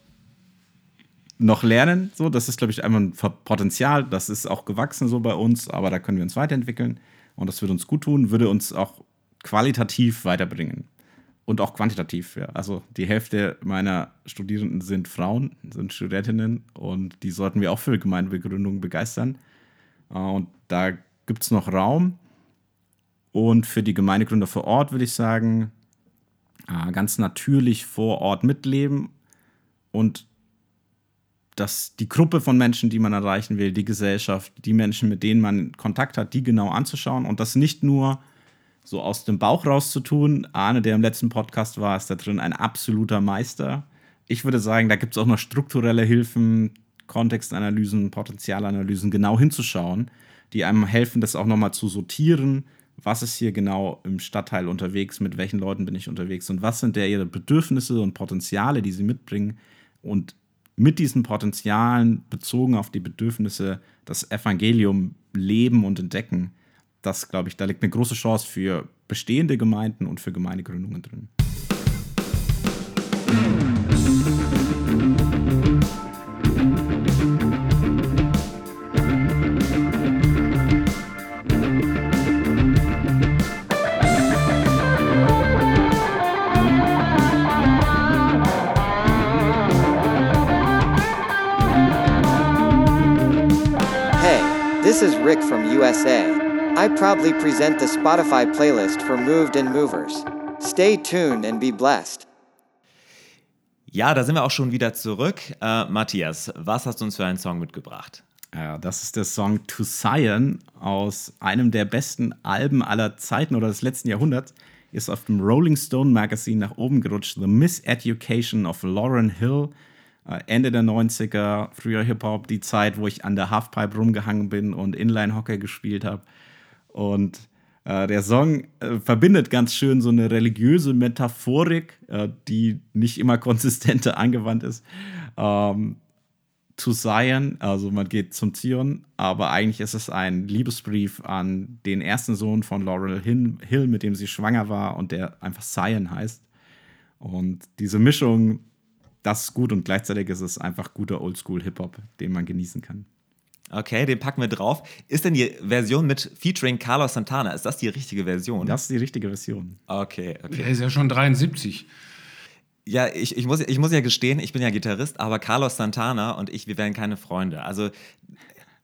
noch lernen. So, das ist, glaube ich, einmal ein Potenzial. Das ist auch gewachsen so bei uns, aber da können wir uns weiterentwickeln. Und das würde uns gut tun, würde uns auch qualitativ weiterbringen. Und auch quantitativ, ja. Also die Hälfte meiner Studierenden sind Frauen, sind Studentinnen und die sollten wir auch für Gemeindebegründung begeistern. Äh, und da gibt es noch Raum. Und für die Gemeindegründer vor Ort würde ich sagen, äh, ganz natürlich vor Ort mitleben und dass die Gruppe von Menschen, die man erreichen will, die Gesellschaft, die Menschen, mit denen man Kontakt hat, die genau anzuschauen und das nicht nur so aus dem Bauch raus zu tun. Arne, der im letzten Podcast war, ist da drin ein absoluter Meister. Ich würde sagen, da gibt es auch noch strukturelle Hilfen, Kontextanalysen, Potenzialanalysen, genau hinzuschauen, die einem helfen, das auch nochmal zu sortieren. Was ist hier genau im Stadtteil unterwegs? Mit welchen Leuten bin ich unterwegs? Und was sind der ihre Bedürfnisse und Potenziale, die sie mitbringen? Und mit diesen Potenzialen bezogen auf die Bedürfnisse das Evangelium leben und entdecken das glaube ich, da liegt eine große Chance für bestehende Gemeinden und für Gemeindegründungen drin. Hey, this is Rick from USA. I proudly present the Spotify playlist for Moved and Movers. Stay tuned and be blessed. Ja, da sind wir auch schon wieder zurück. Äh, Matthias, was hast du uns für einen Song mitgebracht? Ja, das ist der Song To Cyan aus einem der besten Alben aller Zeiten oder des letzten Jahrhunderts. Ist auf dem Rolling Stone Magazine nach oben gerutscht. The Miseducation of Lauren Hill. Äh, Ende der 90er, früher Hip-Hop, die Zeit, wo ich an der Halfpipe rumgehangen bin und Inline-Hockey gespielt habe. Und äh, der Song äh, verbindet ganz schön so eine religiöse Metaphorik, äh, die nicht immer konsistenter angewandt ist. Ähm, zu Zion, also man geht zum Zion, aber eigentlich ist es ein Liebesbrief an den ersten Sohn von Laurel Hill, mit dem sie schwanger war und der einfach Zion heißt. Und diese Mischung, das ist gut und gleichzeitig ist es einfach guter Oldschool-Hip-Hop, den man genießen kann. Okay, den packen wir drauf. Ist denn die Version mit featuring Carlos Santana, ist das die richtige Version? Das ist die richtige Version. Okay, okay. Er ist ja schon 73. Ja, ich, ich, muss, ich muss ja gestehen, ich bin ja Gitarrist, aber Carlos Santana und ich, wir werden keine Freunde. Also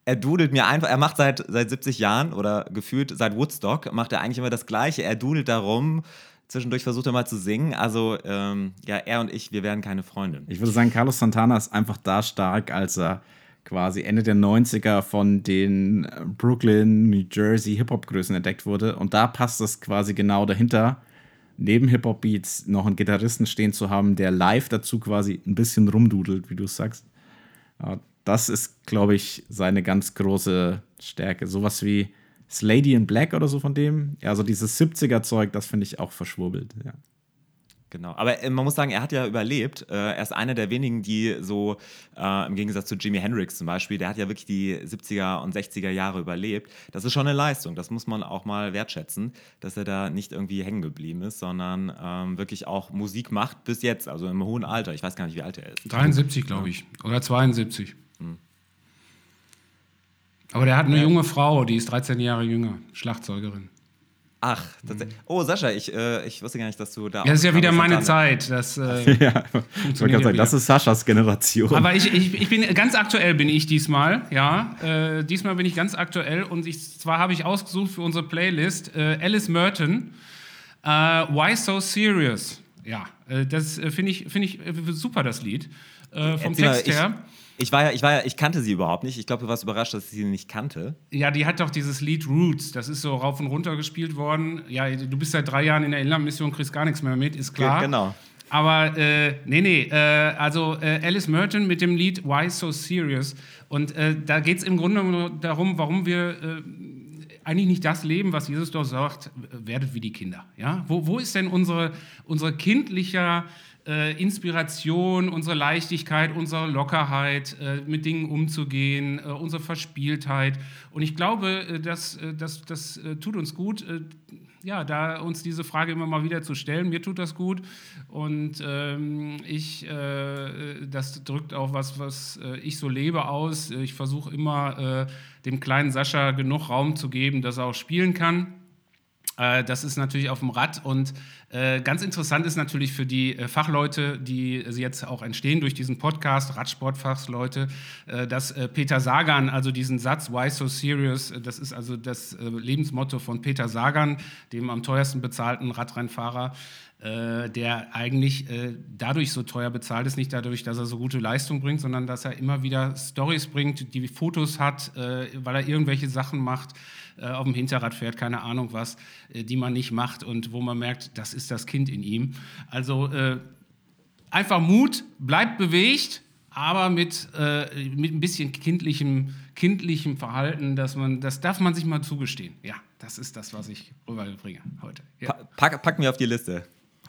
er dudelt mir einfach, er macht seit, seit 70 Jahren oder gefühlt seit Woodstock, macht er eigentlich immer das Gleiche. Er dudelt darum, zwischendurch versucht er mal zu singen. Also ähm, ja, er und ich, wir werden keine Freunde. Ich würde sagen, Carlos Santana ist einfach da stark, als er quasi Ende der 90er von den Brooklyn, New Jersey Hip-Hop-Größen entdeckt wurde. Und da passt es quasi genau dahinter neben Hip-Hop-Beats noch einen Gitarristen stehen zu haben, der live dazu quasi ein bisschen rumdudelt, wie du sagst. Das ist, glaube ich, seine ganz große Stärke. Sowas wie Slady in Black oder so von dem. Ja, also dieses 70er-Zeug, das finde ich auch verschwurbelt. Ja. Genau, aber äh, man muss sagen, er hat ja überlebt. Äh, er ist einer der wenigen, die so, äh, im Gegensatz zu Jimi Hendrix zum Beispiel, der hat ja wirklich die 70er und 60er Jahre überlebt. Das ist schon eine Leistung, das muss man auch mal wertschätzen, dass er da nicht irgendwie hängen geblieben ist, sondern ähm, wirklich auch Musik macht bis jetzt, also im hohen Alter. Ich weiß gar nicht, wie alt er ist. 73, glaube ich, oder 72. Hm. Aber der hat eine junge Frau, die ist 13 Jahre jünger, Schlagzeugerin. Ach, tatsächlich. Oh, Sascha, ich, äh, ich wusste gar nicht, dass du da. Das ist ja wieder meine Zeit. Das, äh, ja, ich wollte sagen, das ist Saschas Generation. Aber ich, ich, ich bin ganz aktuell bin ich diesmal, ja. Äh, diesmal bin ich ganz aktuell und ich, zwar habe ich ausgesucht für unsere Playlist äh, Alice Merton, äh, Why So Serious. Ja, äh, das finde ich, find ich super, das Lied. vom Text her. Ich war ja, ich war ja, ich kannte sie überhaupt nicht. Ich glaube, du warst überrascht, dass ich sie nicht kannte. Ja, die hat doch dieses Lied Roots. Das ist so rauf und runter gespielt worden. Ja, du bist seit drei Jahren in der Inlandmission, kriegst gar nichts mehr mit, ist klar. Ja, genau. Aber äh, nee, nee, äh, also äh, Alice Merton mit dem Lied Why So Serious. Und äh, da geht es im Grunde darum, warum wir äh, eigentlich nicht das leben, was Jesus doch sagt, werdet wie die Kinder. Ja? Wo, wo ist denn unsere, unsere kindlicher äh, Inspiration, unsere Leichtigkeit, unsere Lockerheit, äh, mit Dingen umzugehen, äh, unsere Verspieltheit. Und ich glaube, äh, äh, das, das äh, tut uns gut, ja, da uns diese Frage immer mal wieder zu stellen. Mir tut das gut. Und ähm, ich, das drückt auch was, was ich so lebe aus. Ich versuche immer, dem kleinen Sascha genug Raum zu geben, dass er auch spielen kann. Äh, das ist natürlich auf dem Rad und äh, ganz interessant ist natürlich für die äh, Fachleute, die jetzt auch entstehen durch diesen Podcast, Radsportfachleute, dass Peter Sagan, also diesen Satz Why so serious, das ist also das Lebensmotto von Peter Sagan, dem am teuersten bezahlten Radrennfahrer, der eigentlich dadurch so teuer bezahlt ist, nicht dadurch, dass er so gute Leistung bringt, sondern dass er immer wieder Stories bringt, die Fotos hat, weil er irgendwelche Sachen macht äh, auf dem Hinterrad fährt, keine Ahnung was, äh, die man nicht macht und wo man merkt, das ist das Kind in ihm. Also äh, einfach Mut, bleibt bewegt, aber mit, äh, mit ein bisschen kindlichem, kindlichem Verhalten, dass man, das darf man sich mal zugestehen. Ja, das ist das, was ich rüberbringe heute. Ja. Pack, packen wir auf die Liste.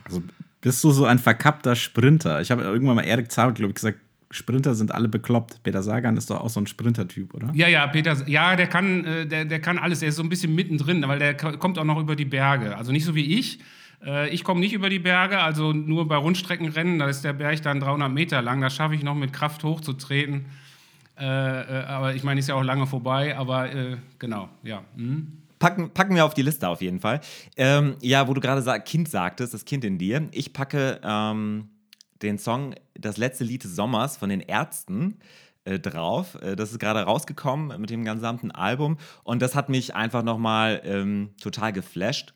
Also bist du so ein verkappter Sprinter? Ich habe irgendwann mal Erik Zabel, glaube ich, gesagt, Sprinter sind alle bekloppt. Peter Sagan ist doch auch so ein Sprinter-Typ, oder? Ja, ja, Peter, ja, der kann, äh, der, der kann alles. Der ist so ein bisschen mittendrin, weil der kommt auch noch über die Berge. Also nicht so wie ich. Äh, ich komme nicht über die Berge, also nur bei Rundstreckenrennen. Da ist der Berg dann 300 Meter lang. Da schaffe ich noch mit Kraft hochzutreten. Äh, aber ich meine, ist ja auch lange vorbei. Aber genau, ja. Mhm. Packen, packen wir auf die Liste auf jeden Fall. Ähm, ja, wo du gerade sag, Kind sagtest, das Kind in dir. Ich packe. Ähm den Song Das letzte Lied des Sommers von den Ärzten. äh, drauf. Äh, das ist gerade rausgekommen mit dem gesamten Album und das hat mich einfach nochmal ähm, total geflasht.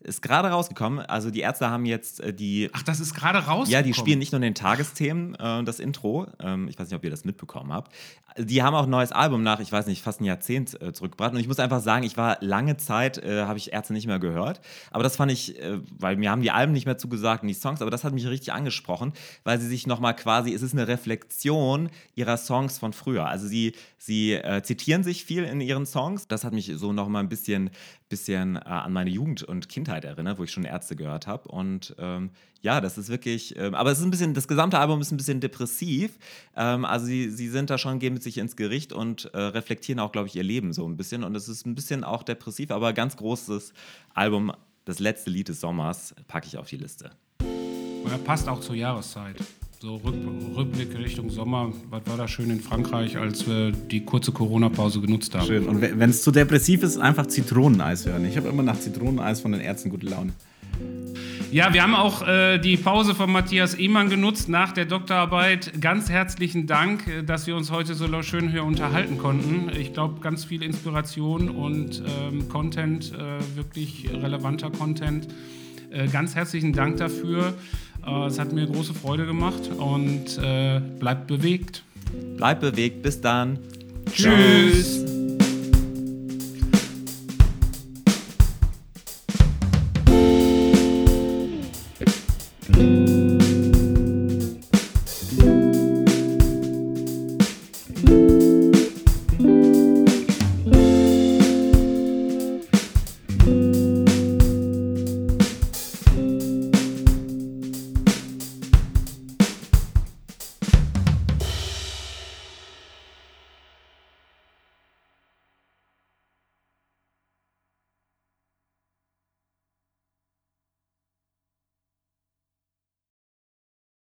Ist gerade rausgekommen. Also die Ärzte haben jetzt äh, die. Ach, das ist gerade rausgekommen. Ja, die spielen nicht nur in den Tagesthemen äh, das Intro. Ähm, ich weiß nicht, ob ihr das mitbekommen habt. Die haben auch ein neues Album nach, ich weiß nicht, fast ein Jahrzehnt äh, zurückgebracht. Und ich muss einfach sagen, ich war lange Zeit, äh, habe ich Ärzte nicht mehr gehört. Aber das fand ich, äh, weil mir haben die Alben nicht mehr zugesagt und die Songs, aber das hat mich richtig angesprochen, weil sie sich nochmal quasi, es ist eine Reflexion ihrer Songs von früher. Also sie, sie äh, zitieren sich viel in ihren Songs. Das hat mich so nochmal ein bisschen, bisschen äh, an meine Jugend und Kindheit erinnert, wo ich schon Ärzte gehört habe. Und ähm, ja, das ist wirklich, ähm, aber es ist ein bisschen, das gesamte Album ist ein bisschen depressiv. Ähm, also sie, sie sind da schon, gehen mit sich ins Gericht und äh, reflektieren auch, glaube ich, ihr Leben so ein bisschen. Und es ist ein bisschen auch depressiv, aber ganz großes Album, das letzte Lied des Sommers, packe ich auf die Liste. Und er passt auch zur Jahreszeit. So Rück, Rückblick Richtung Sommer. Was war da schön in Frankreich, als wir die kurze Corona-Pause genutzt haben? Schön. Und wenn es zu depressiv ist, einfach Zitroneneis hören. Ich habe immer nach Zitroneneis von den Ärzten gute Laune. Ja, wir haben auch äh, die Pause von Matthias Ehmann genutzt nach der Doktorarbeit. Ganz herzlichen Dank, äh, dass wir uns heute so schön hier unterhalten konnten. Ich glaube, ganz viel Inspiration und ähm, Content, äh, wirklich relevanter Content. Äh, ganz herzlichen Dank dafür. Äh, es hat mir große Freude gemacht und äh, bleibt bewegt. Bleibt bewegt, bis dann. Tschüss. Tschüss.